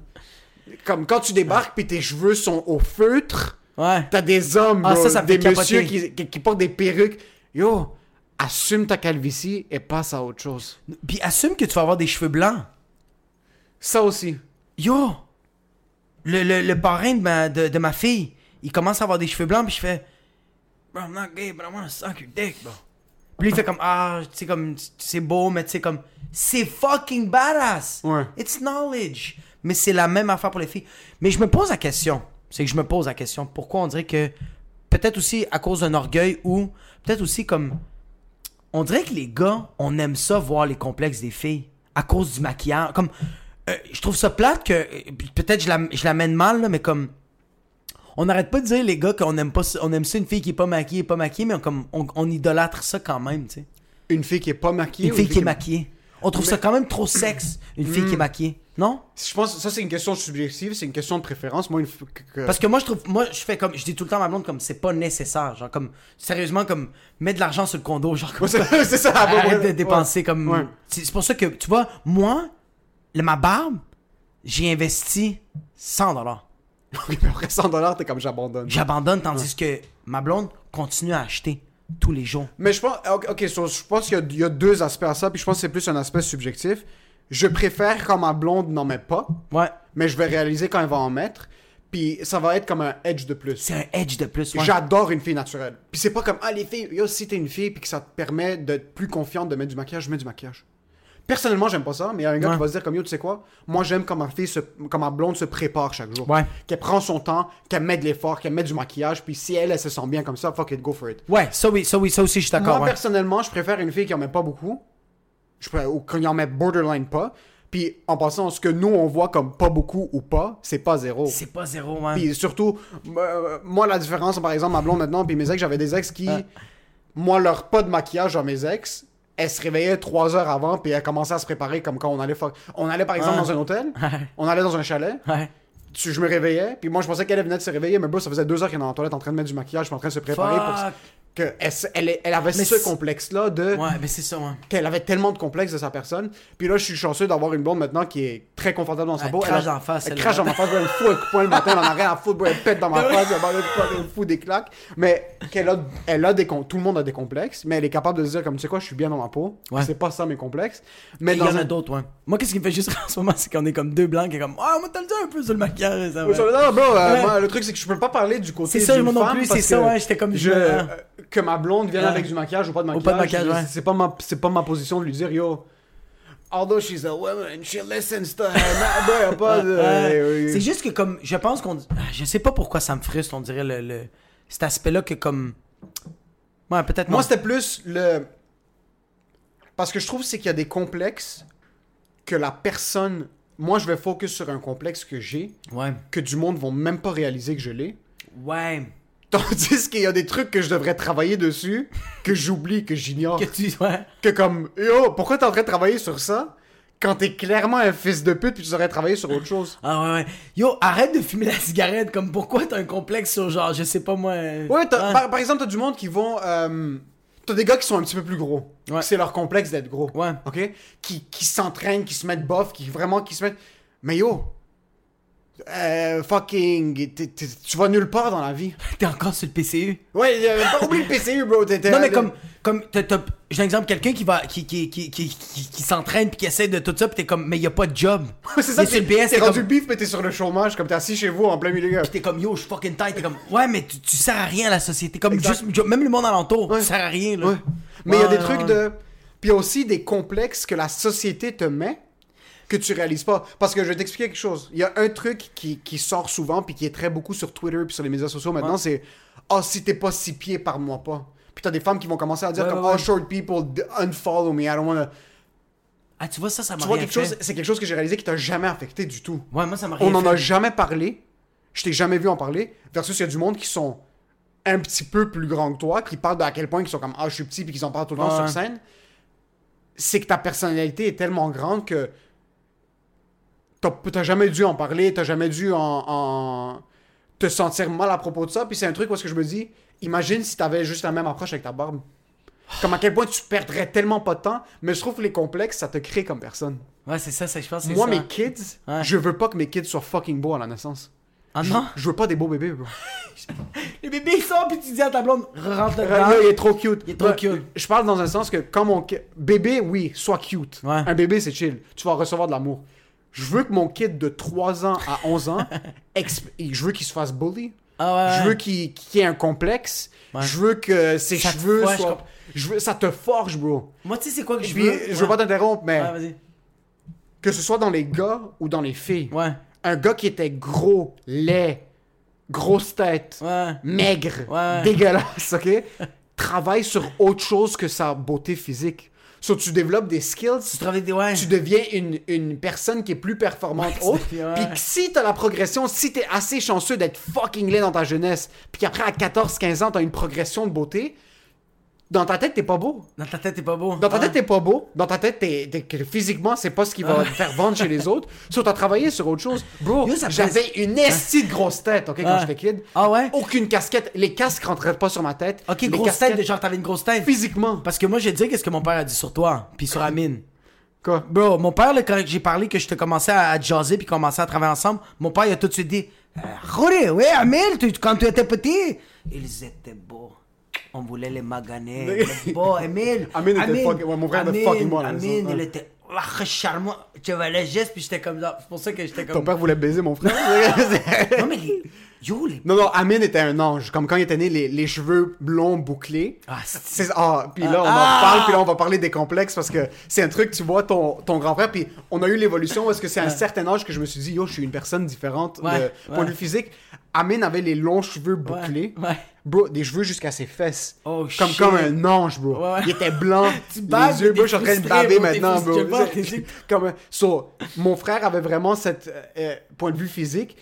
Comme quand tu débarques puis tes cheveux sont au feutre, Ouais. t'as des hommes, Ah, bro, ça, ça me des messieurs qui, qui, qui portent des perruques. Yo, assume ta calvitie et passe à autre chose. Puis assume que tu vas avoir des cheveux blancs. Ça aussi. Yo! Le, le, le parrain de ma, de, de ma fille, il commence à avoir des cheveux blancs, puis je fais. Bro, I'm not gay, but I wanna suck your dick, bro. Puis il fait comme, ah, tu sais, comme, c'est beau, mais tu sais, comme, c'est fucking badass! Ouais. It's knowledge! Mais c'est la même affaire pour les filles. Mais je me pose la question, c'est que je me pose la question, pourquoi on dirait que, peut-être aussi à cause d'un orgueil ou peut-être aussi comme, on dirait que les gars, on aime ça voir les complexes des filles à cause du maquillage. Comme, euh, je trouve ça plate que, euh, peut-être je la- je l'amène mal, là, mais comme, on n'arrête pas de dire les gars qu'on aime pas, ça- on aime ça une fille qui est pas maquillée, pas maquillée, mais on, comme, on, on idolâtre ça quand même, tu sais. Une fille qui est pas maquillée. Une ou fille qui est maquillée. On trouve ça quand même trop sexe, une fille Hmm. qui est maquillée. Non? Je pense que ça, c'est une question subjective, c'est une question de préférence. Moi, une que- Parce que moi, je trouve, moi, je fais comme, je dis tout le temps à ma blonde comme c'est pas nécessaire. Genre, comme, sérieusement, comme, mets de l'argent sur le condo. Genre, comme, c'est ça. arrête ouais, de dépenser ouais. comme. Ouais. C'est pour ça que, tu vois, moi, le- ma barbe, j'ai investi 100 dollars. Après 100 dollars, t'es comme j'abandonne. J'abandonne, tandis que ma blonde continue à acheter tous les jours. Mais je pense, ok, so, je pense qu'il y y, a deux aspects à ça, puis je pense que c'est plus un aspect subjectif. Je préfère quand ma blonde n'en met pas, Ouais. mais je vais réaliser quand elle va en mettre, puis ça va être comme un edge de plus. C'est un edge de plus. ouais. J'adore une fille naturelle. Puis c'est pas comme, ah les filles, yo, si t'es une fille, puis que ça te permet d'être plus confiante de mettre du maquillage, je mets du maquillage. Personnellement, j'aime pas ça, mais il y a un gars Ouais. qui va se dire comme yo, tu sais quoi, moi j'aime quand ma fille, se, quand ma blonde se prépare chaque jour. Ouais. Qu'elle prend son temps, qu'elle met de l'effort, qu'elle met du maquillage, puis si elle, elle se sent bien comme ça, fuck it, go for it. Ouais, ça oui, ça oui, ça aussi, je suis d'accord. Moi, ouais. personnellement, je préfère une fille qui en met pas beaucoup. Je ou qui en met borderline pas. Puis, en passant, ce que nous, on voit comme pas beaucoup ou pas, c'est pas zéro. C'est pas zéro, man. Puis surtout, euh, moi, la différence, par exemple, ma blonde maintenant, puis mes ex, j'avais des ex qui, Ah. moi, leur pas de maquillage à mes ex, elles se réveillaient trois heures avant, puis elles commençaient à se préparer comme quand on allait, on allait par exemple Ah. dans un hôtel, on allait dans un chalet, tu- je me réveillais, puis moi, je pensais qu'elle venait de se réveiller, mais bro, ça faisait deux heures qu'elle était dans la toilette en train de mettre du maquillage, en train de se préparer pour. Que elle, elle, elle avait Mais ce complexe-là de Ouais, mais c'est ça, ouais. qu'elle avait tellement de complexes de sa personne. Puis là, je suis chanceux d'avoir une blonde maintenant qui est très confortable dans sa Elle peau. crache a- dans la face, Elle elle, crache dans ma face, elle me fout un coup de poing le matin, elle en a rien à foutre, bro, elle pète dans ma face, elle elle me fout des claques. Mais qu'elle a, elle a des tout le monde a des complexes, mais elle est capable de se dire comme tu sais quoi, je suis bien dans ma peau. Ouais. C'est pas ça mes complexes. Mais Il y en a d'autres, ouais. Moi, qu'est-ce qui me fait juste en ce moment, c'est qu'on est comme deux blancs qui est comme Ah, moi, t'as le dit un peu sur le maquillage. Ça, Ouais, non, bro, euh, Ouais. moi, le truc c'est que je peux pas parler du côté C'est ça, moi non plus, c'est ça, ouais, j'étais comme- je, que ma blonde vienne avec du maquillage ou pas de maquillage. pas de maquillage, ouais. C'est pas ma c'est pas ma position de lui dire yo although she's a woman she listens to her a pas de. C'est juste que comme je pense qu'on je sais pas pourquoi ça me frustre on dirait le, le- cet aspect là que comme ouais peut-être Moi, c'était plus le. Parce que je trouve c'est qu'il y a des complexes que la personne. Moi, je vais focus sur un complexe que j'ai, ouais que du monde vont même pas réaliser que je l'ai. ouais Tandis qu'il y a des trucs que je devrais travailler dessus, que j'oublie, que j'ignore. que tu ouais Que comme, yo, pourquoi t'es en train de travailler sur ça quand t'es clairement un fils de pute puis tu devrais travailler sur autre chose? ah ouais ouais yo arrête de fumer la cigarette comme pourquoi t'as un complexe sur genre je sais pas moi euh, Ouais, t'as- ouais. Par, par exemple, t'as du monde qui vont. euh, t'as des gars qui sont un petit peu plus gros. Ouais. C'est leur complexe d'être gros. Ouais. Ok? Qui, qui s'entraînent, qui se mettent bof, qui vraiment qui se mettent. Mais yo! Euh, fucking. tu vas nulle part dans la vie. t'es encore sur le PCU Ouais, euh, pas oublier le PCU, bro. non mais comme comme j'ai un exemple quelqu'un qui va qui qui qui qui, s'entraîne puis qui essaie de tout ça puis t'es comme mais y a pas de job c'est ça, t'es t'es rendu comme bif, mais t'es sur le chômage, comme t'es assis chez vous en plein milieu. Pis t'es comme yo, je suis fucking tight. T'es comme ouais, mais tu, tu sers à rien à la société. Comme Exact. juste, même le monde alentour, Ouais. tu sers à rien. Là. Ouais. Mais il y a des trucs de. Puis aussi des complexes que la société te met que tu réalises pas. Parce que je vais t'expliquer quelque chose. Il y a un truc qui, qui sort souvent, puis qui est très beaucoup sur Twitter, puis sur les médias sociaux maintenant, c'est Oh, si t'es pas six pieds, parle-moi pas. Puis t'as des femmes qui vont commencer à dire Ouais, comme ouais, Oh, short people, unfollow me, I don't wanna. Ah, tu vois, ça, ça m'a Tu vois, rien quelque chose, c'est quelque chose que j'ai réalisé qui t'a jamais affecté du tout. Ouais, moi, ça m'a On n'en a jamais parlé. Je t'ai jamais vu en parler. Versus, il y a du monde qui sont un petit peu plus grands que toi, qui parlent de à quel point ils sont comme Ah, je suis petit, puis qu'ils en parlent tout le temps Ouais. sur scène. C'est que ta personnalité est tellement grande que t'as jamais dû en parler, t'as jamais dû en, en- te sentir mal à propos de ça. Puis c'est un truc où est-ce que je me dis Imagine si t'avais juste la même approche avec ta barbe. Comme à quel point tu perdrais tellement pas de temps, mais je trouve que les complexes, ça te crée comme personne. Ouais, c'est ça, ça, je pense Moi, ça. mes kids, Ouais. je veux pas que mes kids soient fucking beaux à la naissance. Ah non? Je veux pas des beaux bébés, bro. Les bébés, ils sortent, puis tu dis à ta blonde, rentre dedans. là, il est trop cute. Il est trop cute. Je parle dans un sens que quand mon bébé, oui, soit cute. Ouais. Un bébé, c'est chill. Tu vas recevoir de l'amour. Je veux que mon kid de 3 ans à 11 ans, je veux qu'il se fasse bully. Ah ouais. Je veux qu'il ait un complexe. Ouais. Je veux que ses Ça cheveux soient... Je veux... Ça te forge, bro. Moi, tu sais, c'est quoi que je Puis, veux? je veux pas t'interrompre, mais que ce soit dans les gars ou dans les filles, Ouais. un gars qui était gros, laid, grosse tête, maigre, dégueulasse, ok? Travaille sur autre chose que sa beauté physique. So, tu développes des skills, Tu travailles des. Ouais. tu deviens une, une personne qui est plus performante Ouais, autre. ouais. Puis que si t'as la progression, si t'es assez chanceux d'être fucking laid dans ta jeunesse, puis qu'après à 14-15 ans, t'as une progression de beauté, Dans ta tête, t'es pas beau. Dans ta tête, t'es pas beau. Dans ta Ah. tête, t'es pas beau. Dans ta tête, t'es, t'es- que physiquement, c'est pas ce qui va te faire vendre chez les autres. Sauf t'as travaillé sur autre chose. Bro, Yo, ça fait- j'avais une estie de grosse tête, ok, quand Ouais. j'étais kid. Ah ouais? Aucune casquette. Les casques rentraient pas sur ma tête. Ok, Les grosse casquettes, tête, de genre t'avais une grosse tête. Physiquement. Parce que moi, te dire qu'est-ce que mon père a dit sur toi, puis sur Amine. Quoi? Bro, mon père, là, quand j'ai parlé que je te commençais à, à jaser puis commençais à travailler ensemble, mon père, il a tout de suite dit euh, Rory, oui, Amine, tu- quand tu étais petit, ils étaient beaux. On voulait les maganer. Les beaux, Amine. Amine était fucking- ouais, mon frère était fucking bon la Amine, il était ah, charmant. Tu vois les gestes, puis j'étais comme ça. C'est pour ça que j'étais Ton comme. père voulait baiser mon frère. Non, mais les. Yo, les. non, non, Amine était un ange. Comme quand il était né, les, les cheveux blonds bouclés. Ah, c'est- ah, puis là on Ah! en parle, puis là on va parler des complexes parce que c'est un truc tu vois ton, ton grand frère puis on a eu l'évolution parce que c'est à un certain âge que je me suis dit yo je suis une personne différente Ouais, de point de vue physique. Amine avait les longs cheveux bouclés. ouais. Bro, des cheveux jusqu'à ses fesses. Oh, comme shit. comme un ange, bro. Il était blanc. Tu baves, les yeux, bro, je suis en train de baver bro, maintenant, bro. t'es- comme so, mon frère avait vraiment cette euh, euh, point de vue physique.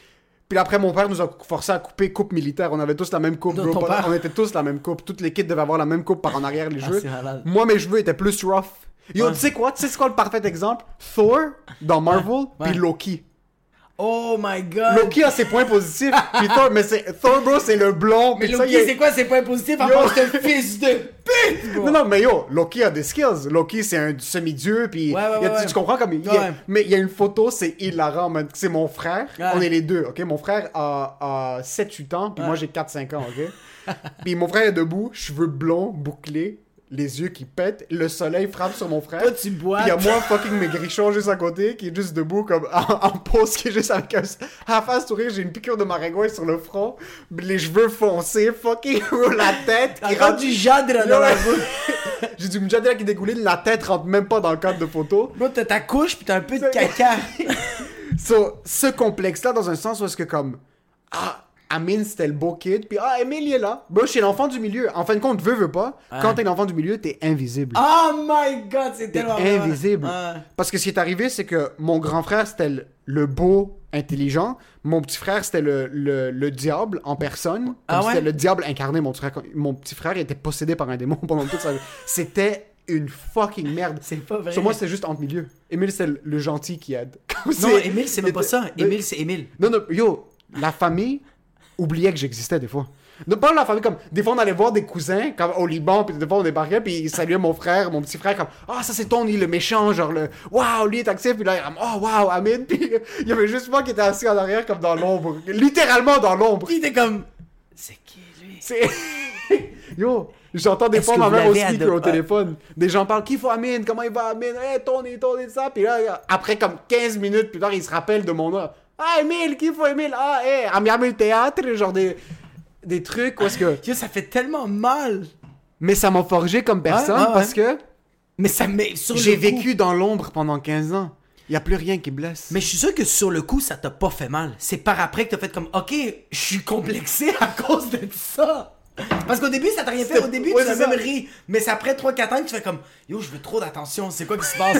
Puis après, mon père nous a forcé à couper coupe militaire. On avait tous la même coupe, Non, bro. On était tous la même coupe. Toutes les kids devaient avoir la même coupe par en arrière les Ah, cheveux. malade. Moi, mes cheveux étaient plus rough. Yo, Ouais. tu sais quoi? Tu sais c'est quoi le parfait exemple? Thor dans Marvel, puis Loki. Oh my god. Loki a ses points positifs, puis Thor, mais c'est Thor, bro, c'est le blond. Mais Loki, c'est quoi ses points positifs part ce fils de pute? Non, non, mais yo, Loki a des skills. Loki, c'est un semi-dieu, puis tu, comprends comme il. Mais il y a une photo, c'est hilarant, man. C'est mon frère. On est les deux, ok? Mon frère a, a 7-8 ans, puis moi j'ai 4-5 ans, ok? puis mon frère est debout, cheveux blonds, bouclés, les yeux qui pètent, le soleil frappe sur mon frère. Toi, tu. Puis il y a moi, fucking maigrichon, juste à côté, qui est juste debout, comme en, en pause, qui est juste avec un à face sourire. J'ai une piqûre de maringouin sur le front, les cheveux foncés, fucking la tête. T'as rentre- du jadre dans la bouche. J'ai du mjadela qui dégouline, la tête rentre même pas dans le cadre de photo. Bro, t'as ta couche pis t'as un peu de caca. So, ce complexe-là, dans un sens où est-ce que comme, ah, Amine, c'était le beau kid, puis ah, Emile, il est là. Bro, je suis l'enfant du milieu. En fin de compte, veux, veux pas, quand t'es l'enfant du milieu, t'es invisible. oh my god, c'est tellement invisible. Ouais. Parce que ce qui est arrivé, c'est que mon grand frère, c'était le, le beau, intelligent. Mon petit frère, c'était le, le, le diable en personne. Ah ouais? C'était le diable incarné. Mon, petit frère, mon petit frère il était possédé par un démon pendant toute sa vie. C'était une fucking merde. C'est pas vrai. Sur moi, c'était juste entre milieu. Émile, c'est le, gentil qui aide. Non, c'est- Émile, c'est même pas ça. Émile, c'est Émile. Non, non, yo, la famille oubliait que j'existais des fois. Ne pas la famille comme des fois on allait voir des cousins comme au Liban puis des fois on débarquait puis ils saluaient mon frère mon petit frère comme ah ça c'est Tony le méchant genre le waouh lui est actif puis là oh waouh Amine puis il y avait juste moi qui était assis en arrière comme dans l'ombre. Littéralement dans l'ombre. Il était comme. C'est qui lui? c'est yo j'entends des fois ma mère au speaker au téléphone. Des gens parlent qui faut Amine? Comment il va Amine? Hey Tony Tony ça puis là après comme 15 minutes plus tard il se rappelle de mon nom ah Emile qui faut Emile ah hey Amiable théâtre genre des des trucs est-ce que Yo, ça fait tellement mal. mais ça m'a forgé comme personne Ouais, ouais, ouais. parce que Mais ça met sur j'ai vécu dans l'ombre pendant 15 ans il y a plus rien qui blesse Mais je suis sûr que sur le coup, ça t'a pas fait mal. C'est par après que t'as fait comme, ok, je suis complexé à cause de ça. Parce qu'au début, ça t'a rien fait. Au début, ouais, tu as même ça. ri. Mais c'est après 3-4 ans que tu fais comme, yo, je veux trop d'attention. C'est quoi qui se passe?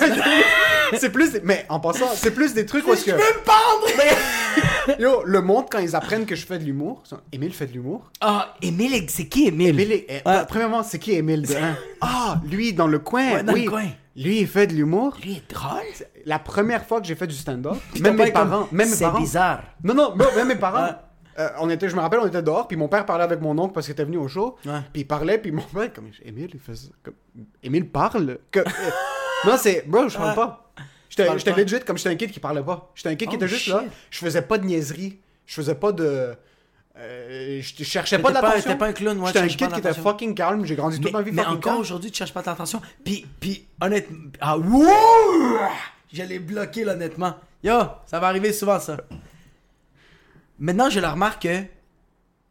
c'est plus des- mais en passant c'est plus des trucs où est-ce que je veux me pendre! yo le monde quand ils apprennent que je fais de l'humour Emile fait de l'humour Ah, Émile, c'est qui Émile? Émile, est- Ouais. premièrement, c'est qui Émile de? Ah, lui, dans le coin. Ouais, dans oui. le coin. Lui, il fait de l'humour. Lui est drôle. La première fois que j'ai fait du stand-up, même mes comme, parents, même mes C'est bizarre. Non, non, même mes parents. Euh, on était, je me rappelle, on était dehors, puis mon père parlait avec mon oncle parce qu'il était venu au show. Ouais. Puis il parlait, puis mon père, comme, Émile, il faisait. Comme, Émile parle. Que- euh, non, c'est. Bro, je parle pas. J'étais j'étais legit comme j'étais un kid qui parlait pas. J'étais un kid qui Oh, était juste shit. là. Je faisais pas de niaiserie. Je faisais pas de. euh, je cherchais pas d'attention. t'étais pas un clown, ouais, J'étais un kid qui était d'attention. fucking calme. J'ai grandi toute ma vie mais encore aujourd'hui, tu cherches pas l'attention. Puis, puis, honnêtement. Ah, wouh! Je l'ai bloqué, là, honnêtement. Yo, ça va arriver souvent, ça. Maintenant, je le remarque que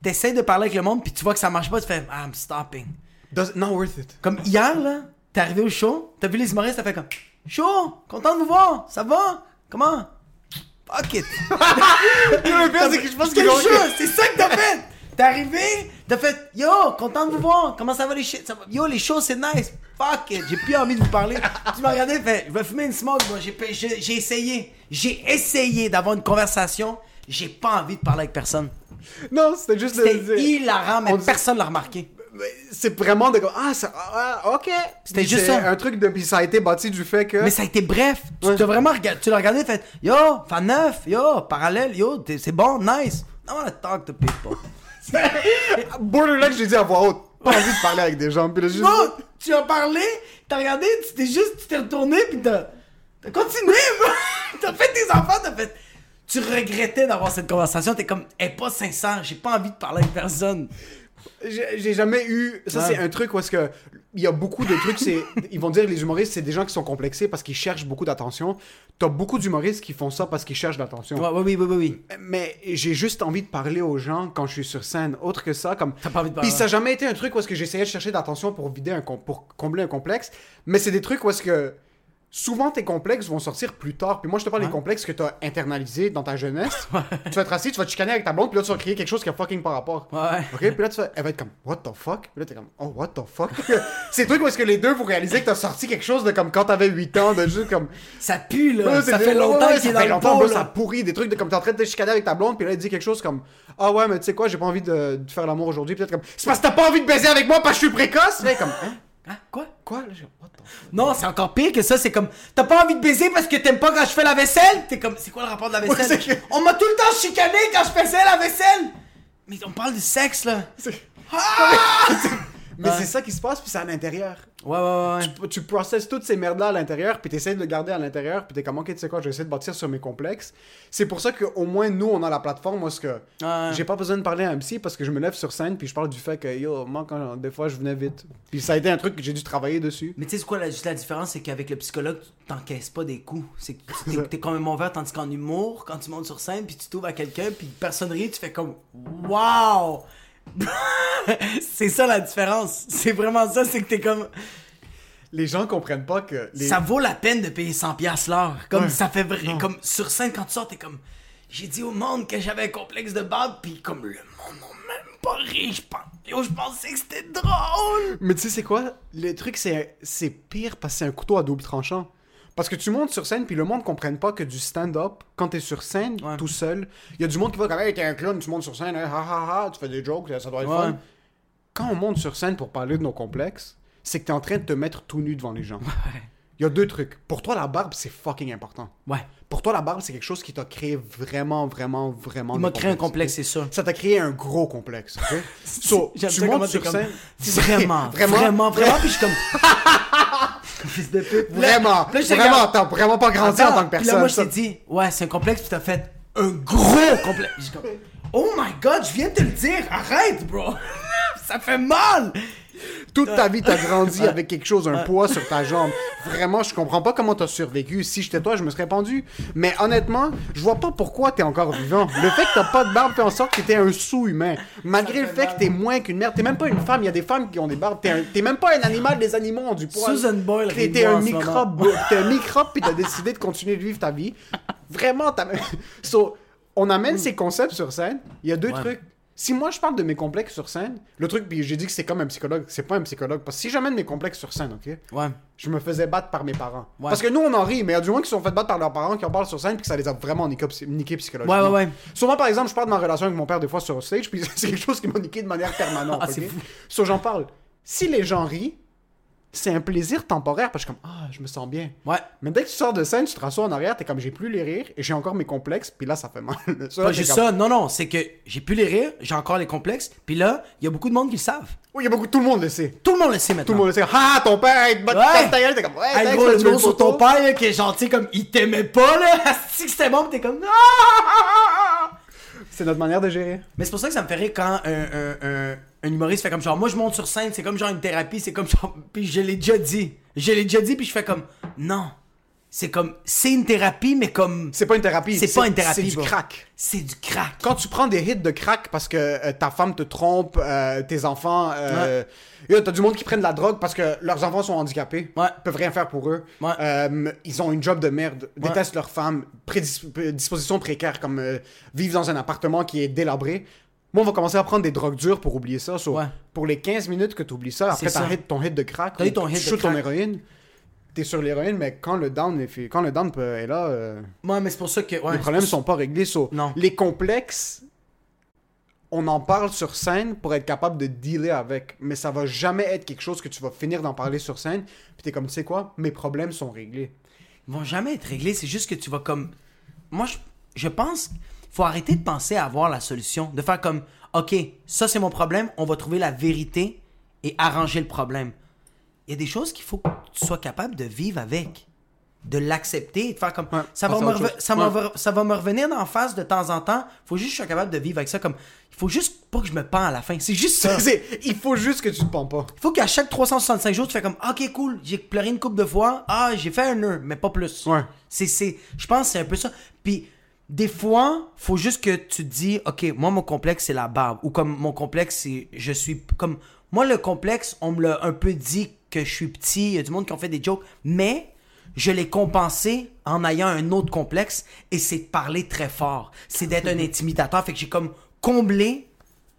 t'essayes de parler avec le monde, puis tu vois que ça marche pas, tu fais I'm stopping. Does- not worth it. Comme hier, là, t'es arrivé au show, t'as vu les humoristes, t'as fait comme Show, content de vous voir, ça va? Comment? Fuck it. Le pire, c'est que je pense jeu? C'est ça que t'as fait! T'es arrivé, t'as fait Yo, content de vous voir, comment ça va les shit? Yo, les shows c'est nice, fuck it, j'ai plus envie de vous parler. tu m'as regardé, fait Je vais fumer une smoke, moi, j'ai essayé, j'ai essayé d'avoir une conversation, j'ai pas envie de parler avec personne. Non, c'était juste. C'était de- hilarant, mais on dit- personne l'a remarqué. c'est vraiment de ah, ça, ah, ok. C'était Puis juste c'est ça. un truc de, puis ça a été bâti du fait que. Mais ça a été bref. Tu t'as vraiment regardé, tu l'as regardé fait Yo, fan neuf, yo, parallèle, yo, t'es- c'est bon, nice. I wanna talk to people. Borderline, j'ai dit à voix haute. Pas envie de parler avec des gens. Puis là, juste. Non, tu as parlé, t'as regardé, tu t'es juste, tu t'es retourné, puis t'as, t'as continué, t'as fait tes enfants, t'as fait. Tu regrettais d'avoir cette conversation, t'es comme, elle est pas sincère, j'ai pas envie de parler avec personne. J'ai jamais eu. Ça, c'est un truc où est-ce que. Il y a beaucoup de trucs, c'est. Ils vont dire les humoristes, c'est des gens qui sont complexés parce qu'ils cherchent beaucoup d'attention. T'as beaucoup d'humoristes qui font ça parce qu'ils cherchent l'attention. Ouais, ouais, oui, oui, oui, oui. Mais j'ai juste envie de parler aux gens quand je suis sur scène. Autre que ça, comme. T'as pas envie de parler. Puis ça n'a jamais été un truc où est-ce que j'essayais de chercher d'attention pour vider un com- pour combler un complexe. Mais c'est des trucs où est-ce que. Souvent, tes complexes vont sortir plus tard. Puis moi, je te parle des complexes que tu as internalisés dans ta jeunesse. Tu vas être assis, tu vas te chicaner avec ta blonde, puis là, tu vas crier quelque chose qui a fucking pas rapport. Ouais. Ok, puis là, tu vas, elle va être comme, what the fuck? Puis là, t'es comme, oh, what the fuck? c'est truc où est-ce que les deux, vous réalisez que t'as sorti quelque chose de comme quand t'avais 8 ans, de juste comme. Ça pue, là. Ça fait longtemps qu'il est ça fait dans le pot, ça pourrit, des trucs de comme t'es en train de te chicaner avec ta blonde, puis là, elle dit quelque chose comme, ah ouais, mais tu sais quoi, j'ai pas envie de, de faire l'amour aujourd'hui, peut-être comme, c'est parce que t'as pas envie de baiser avec moi parce que je suis précoce? Là, comme, hein? Hein, quoi? Quoi? Là, j'ai- what the fuck? Non, c'est encore pire que ça, c'est comme t'as pas envie de baiser parce que t'aimes pas quand je fais la vaisselle? T'es comme c'est quoi le rapport de la vaisselle? Ouais, On m'a tout le temps chicané quand je faisais la vaisselle Mais on parle de sexe là C'est- Ah! Mais c'est ça qui se passe, puis c'est à l'intérieur. Ouais, ouais, ouais. Tu, tu processes toutes ces merdes-là à l'intérieur, puis t'essayes de le garder à l'intérieur, puis t'es comme, ok, tu sais quoi, je vais essayer de bâtir sur mes complexes. C'est pour ça qu'au moins, nous, on a la plateforme, ce que Ouais. j'ai pas besoin de parler à un psy parce que je me lève sur scène, puis je parle du fait que, yo, moi, quand, des fois, je venais vite. Puis ça a été un truc que j'ai dû travailler dessus. Mais tu sais quoi la, juste la différence c'est qu'avec le psychologue tu t'encaisses pas des coups C'est que t'es quand même ouvert tandis qu'en humour quand tu montes sur scène puis tu t'ouvres à quelqu'un puis personne rit tu fais comme Waouh C'est ça la différence C'est vraiment ça c'est que t'es comme Les gens comprennent pas que. Les... ça vaut la peine de payer 100 pièces l'heure. Comme Ouais. ça fait vrai. Comme sur scène, quand tu sors, t'es comme. J'ai dit au monde que j'avais un complexe de barbe, puis comme le monde n'a même pas ri. Je pense, yo, je pensais que c'était drôle. Mais tu sais, c'est quoi? Le truc, c'est c'est pire parce que c'est un couteau à double tranchant. Parce que tu montes sur scène, puis le monde ne comprenne pas que du stand-up, quand t'es sur scène, Ouais. tout seul, il y a du monde qui va comme, hey, t'es un clown, tu montes sur scène, hein, ha ha ha, tu fais des jokes, ça doit être Ouais. fun. Quand on monte sur scène pour parler de nos complexes, c'est que t'es en train de te mettre tout nu devant les gens. Il y a deux trucs. Pour toi, la barbe, c'est fucking important. Ouais. Pour toi, la barbe, c'est quelque chose qui t'a créé vraiment, vraiment, vraiment. Il m'a créé un complexe, c'est ça. Ça t'a créé un gros complexe, ok? So, tu montes t'es sur comme- scène. Vraiment, vraiment, vraiment, Puis je suis comme. Fils de pute. Vraiment, là, vraiment, t'as vraiment pas grandi Attends, en tant que personne. Là, moi, je t'ai dit, ouais, c'est un complexe, puis t'as fait un gros complexe. J'ai comme, oh my god, je viens de te le dire, arrête, bro. Ça fait mal. Toute ta vie, t'as grandi avec quelque chose, un poids sur ta jambe. Vraiment, je comprends pas comment t'as survécu. Si j'étais toi, je me serais pendu. Mais honnêtement, je vois pas pourquoi t'es encore vivant. Le fait que t'as pas de barbe fait en sorte que t'es un sous-humain. Malgré le fait que t'es moins qu'une merde. T'es même pas une femme. Il y a des femmes qui ont des barbes. T'es un- t'es même pas un animal. Les animaux ont du poil. Susan Boyle T'es un microbe. T'es un microbe puis t'as décidé de continuer de vivre ta vie. Vraiment, t'as... So, on amène ces concepts sur scène. Il y a deux Ouais. trucs. Si moi je parle de mes complexes sur scène, le truc, puis j'ai dit que c'est comme un psychologue, c'est pas un psychologue. Parce que si j'amène mes complexes sur scène, ok, Ouais. je me faisais battre par mes parents. Ouais. Parce que nous on en rit, mais il y a du moins qui se sont fait battre par leurs parents qui en parlent sur scène puis que ça les a vraiment niqué, niqué psychologiquement. Ouais, ouais, ouais. Souvent par exemple, je parle de ma relation avec mon père des fois sur stage, puis c'est quelque chose qui m'a niqué de manière permanente. Ah, j'en parle. Si les gens rient, c'est un plaisir temporaire parce que je suis comme ah je me sens bien. Ouais. Mais dès que tu sors de scène, tu te rassois en arrière, t'es comme j'ai plus les rires et j'ai encore mes complexes, puis là ça fait mal. Ça, Pas juste comme- ça, non, non, c'est que j'ai plus les rires, j'ai encore les complexes, puis là, il y a beaucoup de monde qui le savent. Oui, il y a beaucoup, tout le monde le sait. Tout le monde le sait Tout maintenant. le monde le sait. Ah, ton père, il te bat Ouais. ta gueule, t'es comme ouais, Hey, gros, le nom sur ton père, là, qui est gentil, comme il t'aimait pas, là. Si c'était bon, t'es comme. Ah! C'est notre manière de gérer. Mais c'est pour ça que ça me rire quand un, un, un, un humoriste fait comme genre, moi je monte sur scène, c'est comme genre une thérapie, c'est comme genre. Puis je l'ai déjà dit. Je l'ai déjà dit, puis je fais comme. Non. C'est comme. C'est une thérapie, mais comme. C'est pas une thérapie. C'est pas une thérapie, C'est du crack. C'est du crack. Quand tu prends des hits de crack parce que euh, ta femme te trompe, euh, tes enfants, euh, yo, t'as du monde qui prennent de la drogue parce que leurs enfants sont handicapés, Ouais. peuvent rien faire pour eux, Ouais. Euh, ils ont une job de merde, détestent leur femme, dispositions précaires comme vivre dans un appartement qui est délabré. Moi, on va commencer à prendre des drogues dures pour oublier ça. So, Ouais. Pour les 15 minutes que tu oublies ça, après ton hit de crack, tu shoots ton héroïne, t'es sur l'héroïne, mais quand le down est, fait- quand le down est là... euh, Ouais, mais c'est pour ça que. Ouais, les problèmes sont pas réglés. so, Non. Les complexes, on en parle sur scène pour être capable de dealer avec. Mais ça va jamais être quelque chose que tu vas finir d'en parler sur scène. Puis t'es comme, tu sais quoi, mes problèmes sont réglés. Ils vont jamais être réglés, c'est juste que tu vas comme. Moi, je, je pense faut arrêter de penser à avoir la solution. De faire comme, OK, ça c'est mon problème, on va trouver la vérité et arranger le problème. Il y a des choses qu'il faut que tu sois capable de vivre avec. De l'accepter et de faire comme. Ouais, ça, va me ça, va Ouais. me- ça va me revenir en face de temps en temps. faut juste que je sois capable de vivre avec ça. Comme, il faut juste pas que je me pends à la fin. C'est juste ça. Il faut juste que tu te pends pas. Il faut qu'à chaque 365 jours, tu fais comme OK, cool, j'ai pleuré une coupe de fois. Ah, j'ai fait un nœud, mais pas plus. Ouais. C'est, c'est, je pense que c'est un peu ça. Puis, des fois, faut juste que tu te dis OK, moi, mon complexe, c'est la barbe. Ou comme mon complexe, c'est. Je suis. Comme. Moi, le complexe, on me l'a un peu dit que je suis petit. Il y a du monde qui ont fait des jokes. Mais. Je l'ai compensé en ayant un autre complexe et c'est de parler très fort. C'est d'être un intimidateur. Fait que j'ai comme comblé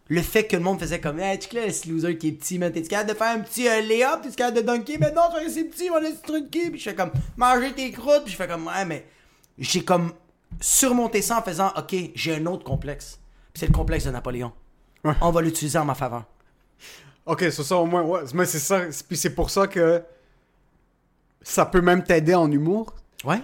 le fait que le monde faisait comme Hey, tu là, ce loser qui est petit, man, t'es capable de faire un petit euh, lay-up, t'es capable de dunker, mais non, tu petit, mon petit truc qui, puis je fais comme manger tes croûtes, puis je fais comme ouais, mais j'ai comme surmonté ça en faisant ok, j'ai un autre complexe, c'est le complexe de Napoléon. On va l'utiliser en ma faveur. Ok, c'est ça au moins, ouais. Mais c'est ça. Puis c'est pour ça que ça peut même t'aider en humour. Ouais.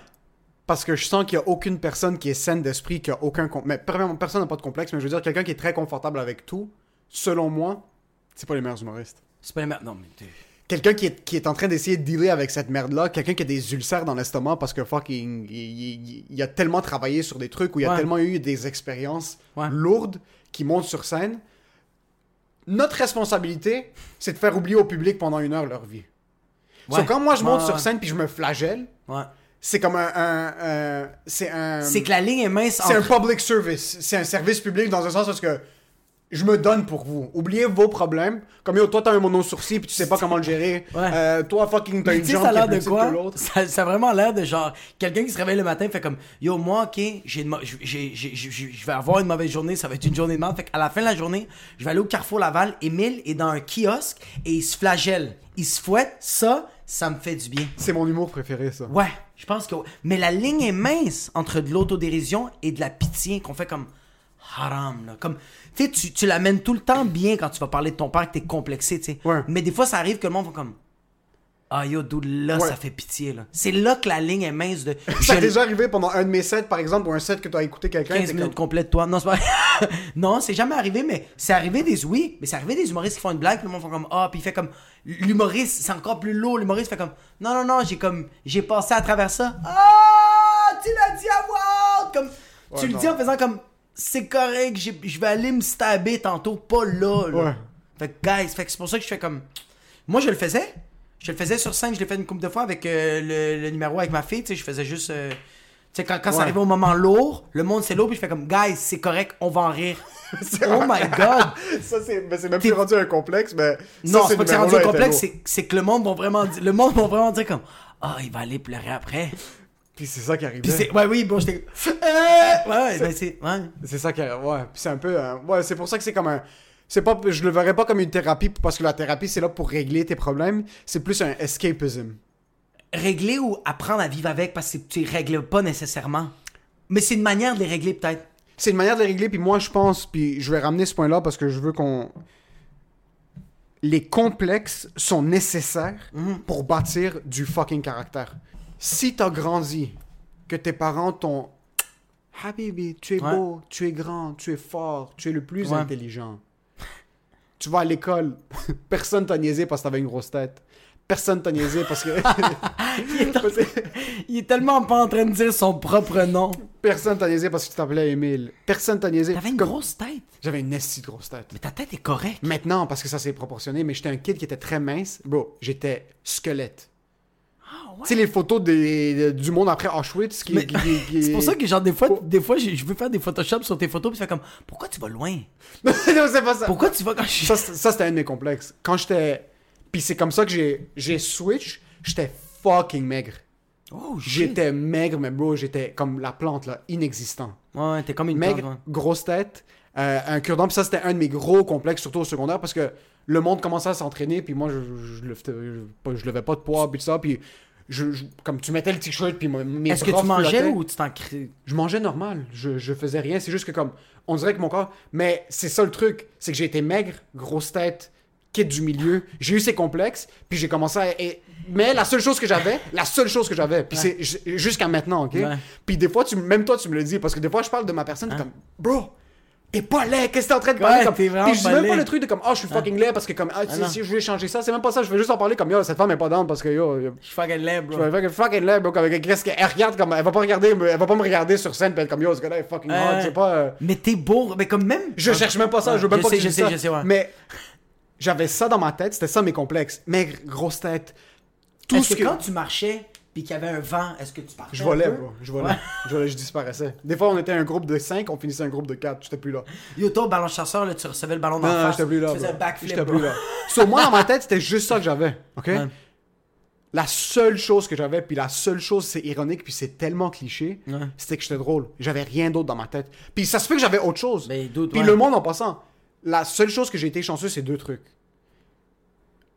Parce que je sens qu'il n'y a aucune personne qui est saine d'esprit, qui a aucun. Mais premièrement, personne n'a pas de complexe, mais je veux dire, quelqu'un qui est très confortable avec tout, selon moi, c'est pas les meilleurs humoristes. C'est pas les mer- Non, mais t'es- Quelqu'un qui est, qui est en train d'essayer de dealer avec cette merde-là, quelqu'un qui a des ulcères dans l'estomac parce que fucking. Il, il- il a tellement travaillé sur des trucs où il a tellement eu des expériences Ouais. lourdes qui montent sur scène. Notre responsabilité, c'est de faire oublier au public pendant une heure leur vie. Ouais. So, quand moi je monte Ouais, sur scène puis je me flagelle, Ouais. c'est comme un. un- un- c'est un. C'est que la ligne est mince C'est un public service. C'est un service public dans un sens parce que je me donne pour vous. Oubliez vos problèmes. Comme yo, toi t'as un mono sourcil puis tu sais pas comment le gérer. Ouais. Euh, toi fucking t'as une jambe ça a l'air de quoi? ça, ça a vraiment l'air de genre quelqu'un qui se réveille le matin fait comme yo moi ok j'ai je vais avoir une mauvaise journée ça va être une journée de merde fait qu'à la fin de la journée je vais aller au Carrefour Laval Émile est dans un kiosque et il se flagelle il se fouette ça ça me fait du bien C'est mon humour préféré ça. ouais je pense que mais la ligne est mince entre de l'autodérision et de la pitié qu'on fait comme haram là comme tu tu, tu l'amènes tout le temps bien quand tu vas parler de ton père que t'es complexé tu sais Ouais. mais des fois ça arrive que le monde va comme ah yo, dude, là, Ouais. ça fait pitié, là. C'est là que la ligne est mince de. Ça t'est déjà arrivé pendant un de mes sets, par exemple, ou un set que t'as écouté quelqu'un. 15 t'es minutes comme- complètes, toi. Non, c'est pas. non, c'est jamais arrivé, mais c'est arrivé des. Oui, mais c'est arrivé des humoristes qui font une blague, puis le monde font comme. Ah, puis il fait comme. L'humoriste, c'est encore plus lourd. L'humoriste fait comme. Non, non, non, j'ai comme. J'ai passé à travers ça. Ah, tu l'as dit à haute! Comme. tu le non. dis en faisant comme. C'est correct, j'ai- je vais aller me stabber tantôt, pas là, là. Ouais. Fait que, guys, fait que c'est pour ça que je fais comme. Moi, je le faisais. Je le faisais sur scène, je l'ai fait une couple de fois avec euh, le, le numéro avec ma fille, tu sais, je faisais juste. euh, tu sais, quand, quand ça arrivait au moment lourd, le monde c'est lourd, puis je fais comme, guys, c'est correct, on va en rire. oh my god! Ça, c'est même plus rendu un complexe, mais. non, c'est pas que c'est rendu était complexe, c'est, c'est que le monde va vraiment le monde va vraiment dire comme, ah, il va aller pleurer après. Puis c'est ça qui arrivait. Ouais, oui, bon, j'étais. Euh, ouais, ouais, ben, c'est, ouais. C'est ça qui arrive. Ouais. Puis c'est un peu. euh, ouais, c'est pour ça que c'est comme un. C'est pas, je le verrais pas comme une thérapie parce que la thérapie c'est là pour régler tes problèmes. C'est plus un escapism. Régler ou apprendre à vivre avec parce que tu les règles pas nécessairement. Mais c'est une manière de les régler peut-être. C'est une manière de les régler. Puis moi je pense, puis je vais ramener ce point-là parce que je veux qu'on. Les complexes sont nécessaires pour bâtir du fucking caractère. Si t'as grandi, que tes parents t'ont. Habibi, tu es Ouais. beau, tu es grand, tu es fort, tu es le plus Ouais. intelligent. Tu vas à l'école, personne t'a niaisé parce que t'avais une grosse tête. Personne t'a niaisé parce que. Il est tellement pas en train de dire son propre nom. Personne t'a niaisé parce que tu t'appelais Émile. Personne t'a niaisé. T'avais une Comme- grosse tête. J'avais une esti de grosse tête. Mais ta tête est correcte. Maintenant, parce que ça s'est proportionné, mais j'étais un kid qui était très mince. Bro, j'étais squelette. Ah ouais. Tu sais, les photos des- de- du monde après Auschwitz qui. Mais- qui- qui- qui- C'est pour ça que genre des fois, Oh. des fois je veux faire des Photoshop sur tes photos puis fais comme pourquoi tu vas loin? Non, c'est pas ça. Pourquoi tu vas quand je Ça, c'est- ça, c'était un de mes complexes. Quand j'étais. Puis c'est comme ça que j'ai, j'ai switch. J'étais fucking maigre. Oh. J'étais maigre, mais bro, j'étais comme la plante, là, inexistant. Ouais, t'es comme une Maigre, plante, ouais. grosse tête, euh, un cure-dent. Puis ça, c'était un de mes gros complexes, surtout au secondaire, parce que le monde commençait à s'entraîner, puis moi, je, je, je, levais- je, je levais pas de poids, puis tout ça. Puis je, je- comme tu mettais le t-shirt puis mes Est-ce que tu mangeais flottaient. ou tu t'en crées? Je mangeais normal. Je, je faisais rien. C'est juste que comme. On dirait que mon corps. Mais c'est ça le truc. C'est que j'ai été maigre, grosse tête, kid du milieu. J'ai eu ces complexes. Puis j'ai commencé à. et- Mais la seule chose que j'avais, la seule chose que j'avais, puis c'est jusqu'à maintenant, ok? Ouais. Puis des fois, tu, même toi, tu me le dis. Parce que des fois, je parle de ma personne, t'es comme, bro, t'es pas laid, qu'est-ce que t'es en train de parler? Ouais, comme... t'es pas même pas le truc de comme, oh, je suis fucking laid parce que comme, ah, non. si je voulais changer ça, c'est même pas ça. Je veux juste en parler comme, yo, cette femme est pas down parce que yo. Je suis fucking laid, bro. je vais fucking laid, bro. Comme, qu'est-ce qu'elle regarde comme. Elle va pas regarder, elle va pas me regarder sur scène, puis comme, yo, ce gars-là est fucking hard. Ouais. C'est pas. euh, Mais t'es beau, mais comme même. je cherche même pas ça, je veux même pas que je sais, je sais, ouais. Mais j'avais ça dans ma tête, c'était ça mes complexes. Maigre, grosse tête. Tout ce que, que. quand tu marchais puis qu'il y avait un vent, est-ce que tu partais Je volais, bro. Je volais. Ouais. Je volais, je disparaissais. Des fois, on était un groupe de 5, on finissait un groupe de 4. J'étais plus là. Yo, toi, ballon chasseur, là, tu recevais le ballon dans Non, la non, face. j'étais plus là. Tu faisais un backflip, J'étais plus là. Sur moi, dans ma tête, c'était juste ça que j'avais. OK? La seule chose que j'avais, puis la seule chose, c'est ironique, puis c'est tellement cliché, Ouais. c'était que j'étais drôle. J'avais rien d'autre dans ma tête. Puis ça se fait que j'avais autre chose. Ben, d'autres, puis ouais. le monde en passant, la seule chose que j'ai été chanceux, c'est deux trucs.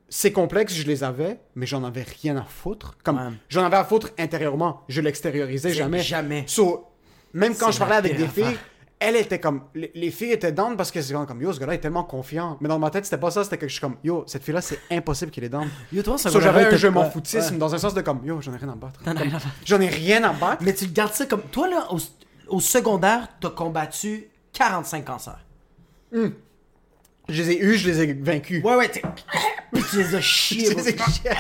Ces complexes, je les avais, mais j'en avais rien à foutre. Comme Ouais. j'en avais à foutre intérieurement, je l'extériorisais jamais. jamais. So, même quand je parlais la avec des filles, affaire. elle était comme les, les filles étaient down parce que c'est comme yo ce gars-là est tellement confiant. Mais dans ma tête, c'était pas ça, c'était que je suis comme yo, cette fille-là, c'est impossible qu'elle est down. Yo, toi, ça So, j'avais un je m'en foutisme Ouais. dans un sens de comme yo, j'en ai rien à battre. J'en ai rien à battre. Mais tu gardes ça comme. Toi, là, au, au secondaire, t'as combattu 45 cancers. Je les ai eus, je les ai vaincus. Ouais, ouais, t'es. Puis tu les as chiés, Je les ai chiés.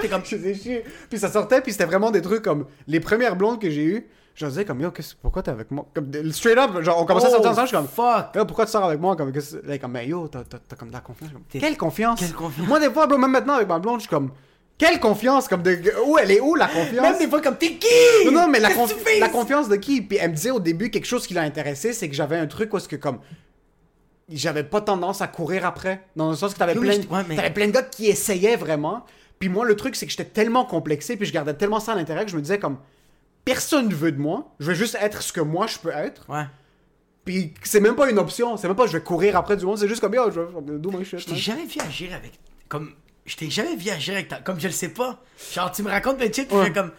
T'es comme. Je les ai chiés. Puis ça sortait, puis c'était vraiment des trucs comme les premières blondes que j'ai eues. Je disais comme yo, pourquoi t'es avec moi? Comme straight up, genre on commençait à sortir Oh, ensemble, je suis comme fuck. Yo, pourquoi tu sors avec moi? Comme là, comme yo, t'as comme de la confiance. Comme, Quelle confiance? Quelle confiance? Moi des fois, bro, même maintenant avec ma blonde, je suis comme quelle confiance? Comme de où elle est où la confiance? Même des fois, comme t'es qui? Non, non, mais la, conf- la confiance de qui? Puis elle me disait au début quelque chose qui l'a intéressé, c'est que j'avais un truc où est-ce que comme j'avais pas tendance à courir après, dans le sens que t'avais Yo, plein, mais je- ouais, mais- t'avais plein de gars qui essayaient vraiment. Puis moi, le truc, c'est que j'étais tellement complexé, puis je gardais tellement ça à l'intérieur que je me disais comme personne ne veut de moi, je vais juste être ce que moi je peux être. Ouais. Puis c'est même pas une option, c'est même pas je vais courir après du monde, c'est juste comme yo, je vais do my shit. Je t'ai jamais vu agir avec. Comme. Je t'ai jamais vu agir avec ta. Comme je le sais pas. Genre, tu me racontes plein de shit, puis Ouais. je fais comme.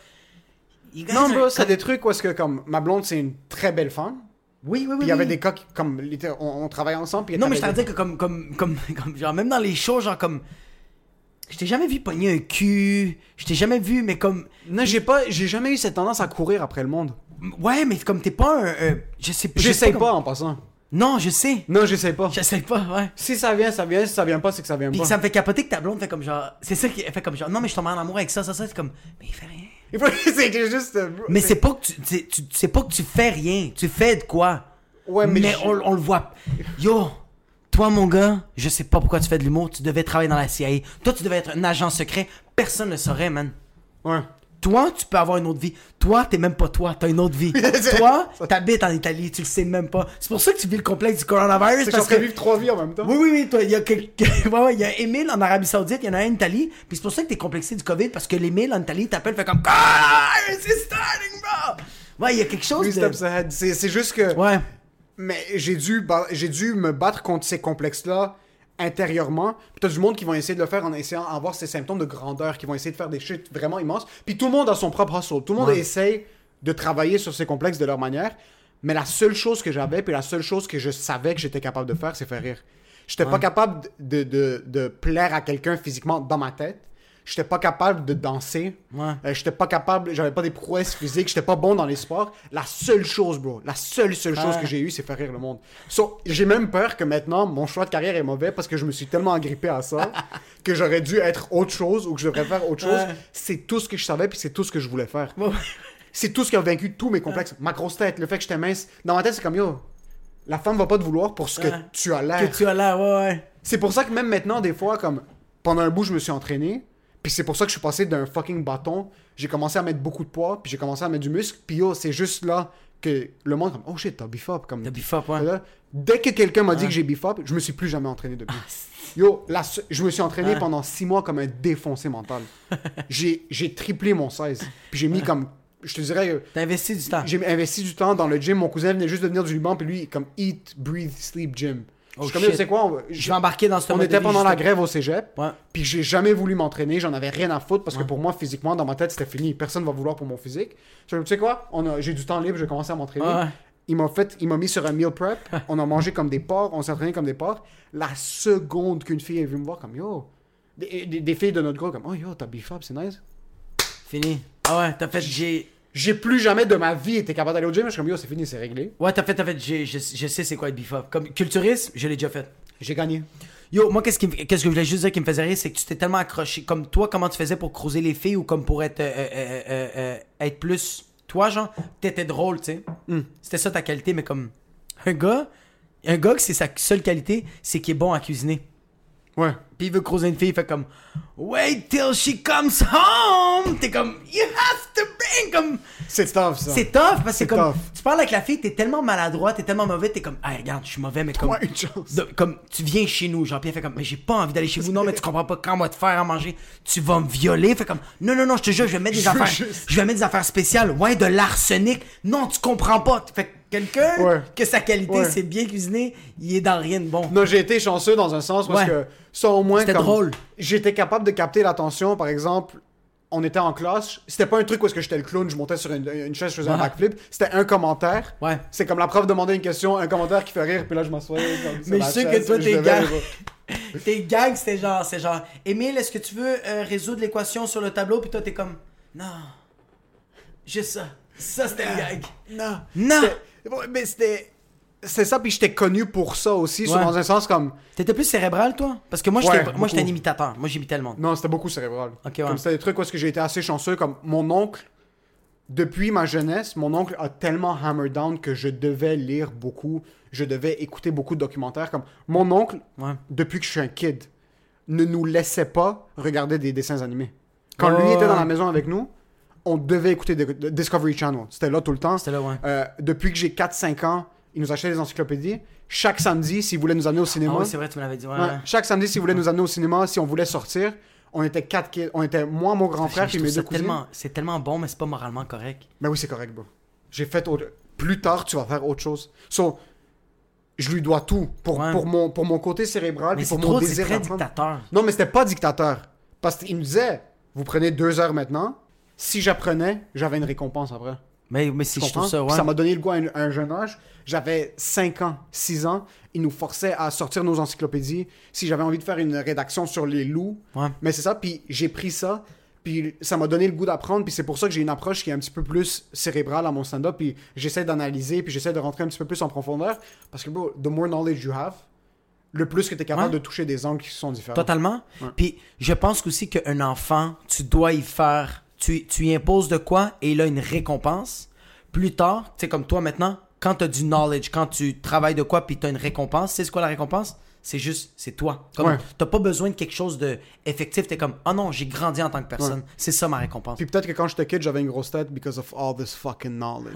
Non, bro, c'est comme- des trucs où est-ce que comme ma blonde, c'est une très belle femme. Oui, oui, oui. Puis il y avait oui. des cas qui, comme, on, on travaillait ensemble. Puis Non, mais je t'en dire que comme, comme, comme, comme, genre, même dans les shows, genre, comme. Je t'ai jamais vu pogner un cul. Je t'ai jamais vu, mais comme. Non, j'ai pas, j'ai jamais eu cette tendance à courir après le monde. Ouais, mais comme t'es pas un. je sais je sais J'essaye comme- pas en passant. Non, je sais. Non, j'essaye pas. J'essaie pas, ouais. Si ça vient, ça vient. Si ça vient pas, c'est que ça vient Puis pas. ça me fait capoter que ta blonde fait comme genre. C'est ça qui fait comme genre. Non, mais je tombe en amour avec ça, ça, ça. C'est comme. Mais il fait rien. Il faut- c'est que juste. Mais c'est pas que tu, c'est- tu, c'est pas que tu fais rien. Tu fais de quoi? Ouais, mais mais je- on, on le voit. Yo, toi, mon gars, je sais pas pourquoi tu fais de l'humour. Tu devais travailler dans la CIA. Toi, tu devais être un agent secret. Personne ne saurait, man. Ouais. Toi, tu peux avoir une autre vie. Toi, t'es même pas toi, t'as une autre vie. toi, t'habites en Italie, tu le sais même pas. C'est pour ça que tu vis le complexe du coronavirus. C'est que parce que... de vivre trois vies en même temps. Oui, oui, oui, toi, il y a quelqu'un. ouais, y a Emile en Arabie Saoudite, il y en a un en Italie. Puis c'est pour ça que t'es complexé du COVID, parce que l'Emile en Italie t'appelle, fait comme. Ah, c'est starting, bro! Ouais, il y a quelque chose de. C'est juste que. Ouais. Mais j'ai dû, ba- j'ai dû me battre contre ces complexes-là intérieurement. Puis t'as du monde qui vont essayer de le faire en essayant d'avoir ces symptômes de grandeur, qui vont essayer de faire des shit vraiment immenses. Puis tout le monde a son propre hustle. Tout le monde Ouais. essaye de travailler sur ces complexes de leur manière. Mais la seule chose que j'avais, puis la seule chose que je savais que j'étais capable de faire, c'est faire rire. J'étais pas capable de, de, de plaire à quelqu'un physiquement dans ma tête. J'étais pas capable de danser. Ouais. Euh, j'étais pas capable, j'avais pas des prouesses physiques, j'étais pas bon dans les sports. La seule chose, bro, la seule, seule chose Ouais. que j'ai eue, c'est faire rire le monde. So, j'ai même peur que maintenant, mon choix de carrière est mauvais parce que je me suis tellement agrippé à ça que j'aurais dû être autre chose ou que je devrais faire autre chose. Ouais. C'est tout ce que je savais puis c'est tout ce que je voulais faire. C'est tout ce qui a vaincu tous mes complexes. Ma grosse tête, le fait que j'étais mince. Dans ma tête, c'est comme yo, la femme va pas te vouloir pour ce que tu as l'air. Que tu as là, ouais, ouais. C'est pour ça que même maintenant, des fois, comme pendant un bout, je me suis entraîné. Puis c'est pour ça que je suis passé d'un fucking bâton. J'ai commencé à mettre beaucoup de poids. Puis j'ai commencé à mettre du muscle. Puis yo, c'est juste là que le monde, comme, oh shit, t'as beef up. Comme, T'as beef up, ouais. Là, Dès que quelqu'un m'a dit que j'ai beef up, je me suis plus jamais entraîné depuis. Yo, la se- je me suis entraîné Ouais. pendant six mois comme un défoncé mental. j'ai j'ai triplé mon 16. Puis j'ai mis comme, je te dirais, T'as investi du temps. j'ai investi du temps dans le gym. Mon cousin venait juste de venir du Liban, puis lui, comme eat, breathe, sleep, gym. Je suis Oh, comme, shit. tu sais quoi, on, Je vais embarquer dans ce on était pendant la grève au cégep, Ouais. puis j'ai jamais voulu m'entraîner, j'en avais rien à foutre parce que pour moi, physiquement, dans ma tête, c'était fini. Personne va vouloir pour mon physique. Je tu sais quoi, j'ai du temps libre, j'ai commencé à m'entraîner. Ouais. Il m'a fait, il m'a mis sur un meal prep. on a mangé comme des porcs, on s'est entraîné comme des porcs. La seconde qu'une fille est venue me voir, comme yo, des, des- des filles de notre groupe, comme oh yo, t'as up, c'est nice. Fini. Ah ouais, t'as fait, j'ai. J'ai plus jamais de ma vie été capable d'aller au gym. Je suis comme yo, c'est fini, c'est réglé. Ouais, t'as fait, t'as fait, j'ai- je, je sais c'est quoi être beef up. Comme culturiste, je l'ai déjà fait. J'ai gagné. Yo, moi, qu'est-ce, qui qu'est-ce que je voulais juste dire qui me faisait rire, c'est que tu t'es tellement accroché. Comme toi, comment tu faisais pour cruiser les filles ou comme pour être, euh, euh, euh, être plus. Toi, genre, t'étais drôle, tu sais. C'était ça ta qualité, mais comme. Un gars, un gars que c'est sa seule qualité, c'est qu'il est bon à cuisiner. Ouais. Puis il veut croiser une fille, il fait comme Wait till she comes home! T'es comme You have to bring! Comme. C'est tough, ça. C'est tough parce que c'est comme. tough. Tu parles avec la fille, t'es tellement maladroit, t'es tellement mauvais, t'es comme Hey, regarde, je suis mauvais, mais comme. Une de- comme tu viens chez nous, elle fait comme Mais j'ai pas envie d'aller chez vous, non, mais tu comprends pas quand on va te faire à manger, tu vas me violer. Fait comme Non, non, non, je te jure, je vais mettre des Je affaires. juste- Je vais mettre des affaires spéciales. Ouais, de l'arsenic. Non, tu comprends pas. Fait que quelqu'un Ouais. que sa qualité, Ouais. c'est bien cuisiner, il est dans rien de bon. Non, j'ai été chanceux dans un sens parce que ça au moins C'était comme- drôle. J'étais capable de capter l'attention, par exemple, on était en classe, c'était pas un truc où est-ce que j'étais le clown, je montais sur une, une chaise, je faisais un backflip, c'était un commentaire. Ouais. C'est comme la prof demandait une question, un commentaire qui fait rire, puis là je m'assois Mais je sais chaise, que toi, t'es rire. Tes gags, c'était genre, c'est genre, Émile, est-ce que tu veux euh, résoudre l'équation sur le tableau? Puis toi, t'es comme, non, juste ça. Ça, c'était le gag. Non. Non. Ouais, Mais c'était... C'est ça, puis j'étais connu pour ça aussi, Ouais. dans un sens comme... T'étais plus cérébral, toi? Parce que moi, Ouais, j'étais moi, j'étais un imitateur. Moi, j'imitais le monde. Non, c'était beaucoup cérébral. Ouais. Comme c'était des trucs où que j'ai été assez chanceux, comme mon oncle, depuis ma jeunesse, mon oncle a tellement hammer down que je devais lire beaucoup, je devais écouter beaucoup de documentaires. Comme mon oncle, Ouais. depuis que je suis un kid, ne nous laissait pas regarder des dessins animés. Quand Ouais, lui était dans ouais. la maison avec nous, on devait écouter de- Discovery Channel. C'était là tout le temps. C'était là, ouais. Euh, depuis que j'ai 4-5 ans, il nous achetait des encyclopédies. Chaque samedi, s'il voulait nous amener au cinéma, Ah oui, c'est vrai, tu me l'avais dit. Ouais, Ouais. ouais. Chaque samedi, s'il voulait nous amener au cinéma, si on voulait sortir, on était quatre kids. On était moi, mon grand frère, puis mes deux cousins. tellement, c'est tellement bon, mais c'est pas moralement correct. Ben oui, c'est correct, bro. J'ai fait autre... Plus tard, tu vas faire autre chose. So, je lui dois tout. Pour, Ouais. pour, mon, pour mon côté cérébral, Mais puis pour mon trop, désir très dictateur. Non, mais c'était pas dictateur. Parce qu'il nous disait, vous prenez deux heures maintenant. Si j'apprenais, j'avais une récompense après. Mais, mais si je trouve ça, ouais. ça m'a donné le goût à un, à un jeune âge. J'avais 5 ans, 6 ans. Ils nous forçaient à sortir nos encyclopédies. Si j'avais envie de faire une rédaction sur les loups. Ouais. Mais c'est ça. Puis j'ai pris ça. Puis ça m'a donné le goût d'apprendre. Puis c'est pour ça que j'ai une approche qui est un petit peu plus cérébrale à mon stand-up. Puis j'essaie d'analyser. Puis j'essaie de rentrer un petit peu plus en profondeur. Parce que, bro, the more knowledge you have, le plus que tu es capable Ouais. de toucher des angles qui sont différents. Totalement. Puis je pense aussi qu'un enfant, tu dois y faire. Tu, tu y imposes de quoi et il a une récompense. Plus tard, tu sais, comme toi maintenant, quand tu as du knowledge, quand tu travailles de quoi puis tu as une récompense, c'est quoi la récompense? C'est juste, c'est toi. Comme, Ouais. T'as pas besoin de quelque chose de effectif. T'es comme, oh non, j'ai grandi en tant que personne. C'est ça ma récompense. Puis peut-être que quand j'étais kid, j'avais une grosse tête because of all this fucking knowledge.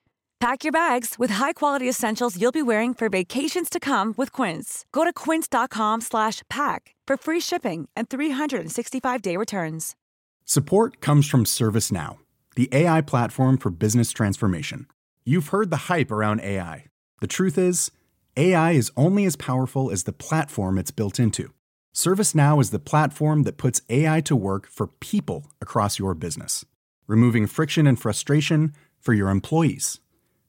Pack your bags with high-quality essentials you'll be wearing for vacations to come with Quince. Go to quince.com slash pack for free shipping and 365-day returns. Support comes from ServiceNow, the AI platform for business transformation. You've heard the hype around AI. The truth is, AI is only as powerful as the platform it's built into. ServiceNow is the platform that puts AI to work for people across your business, removing friction and frustration for your employees,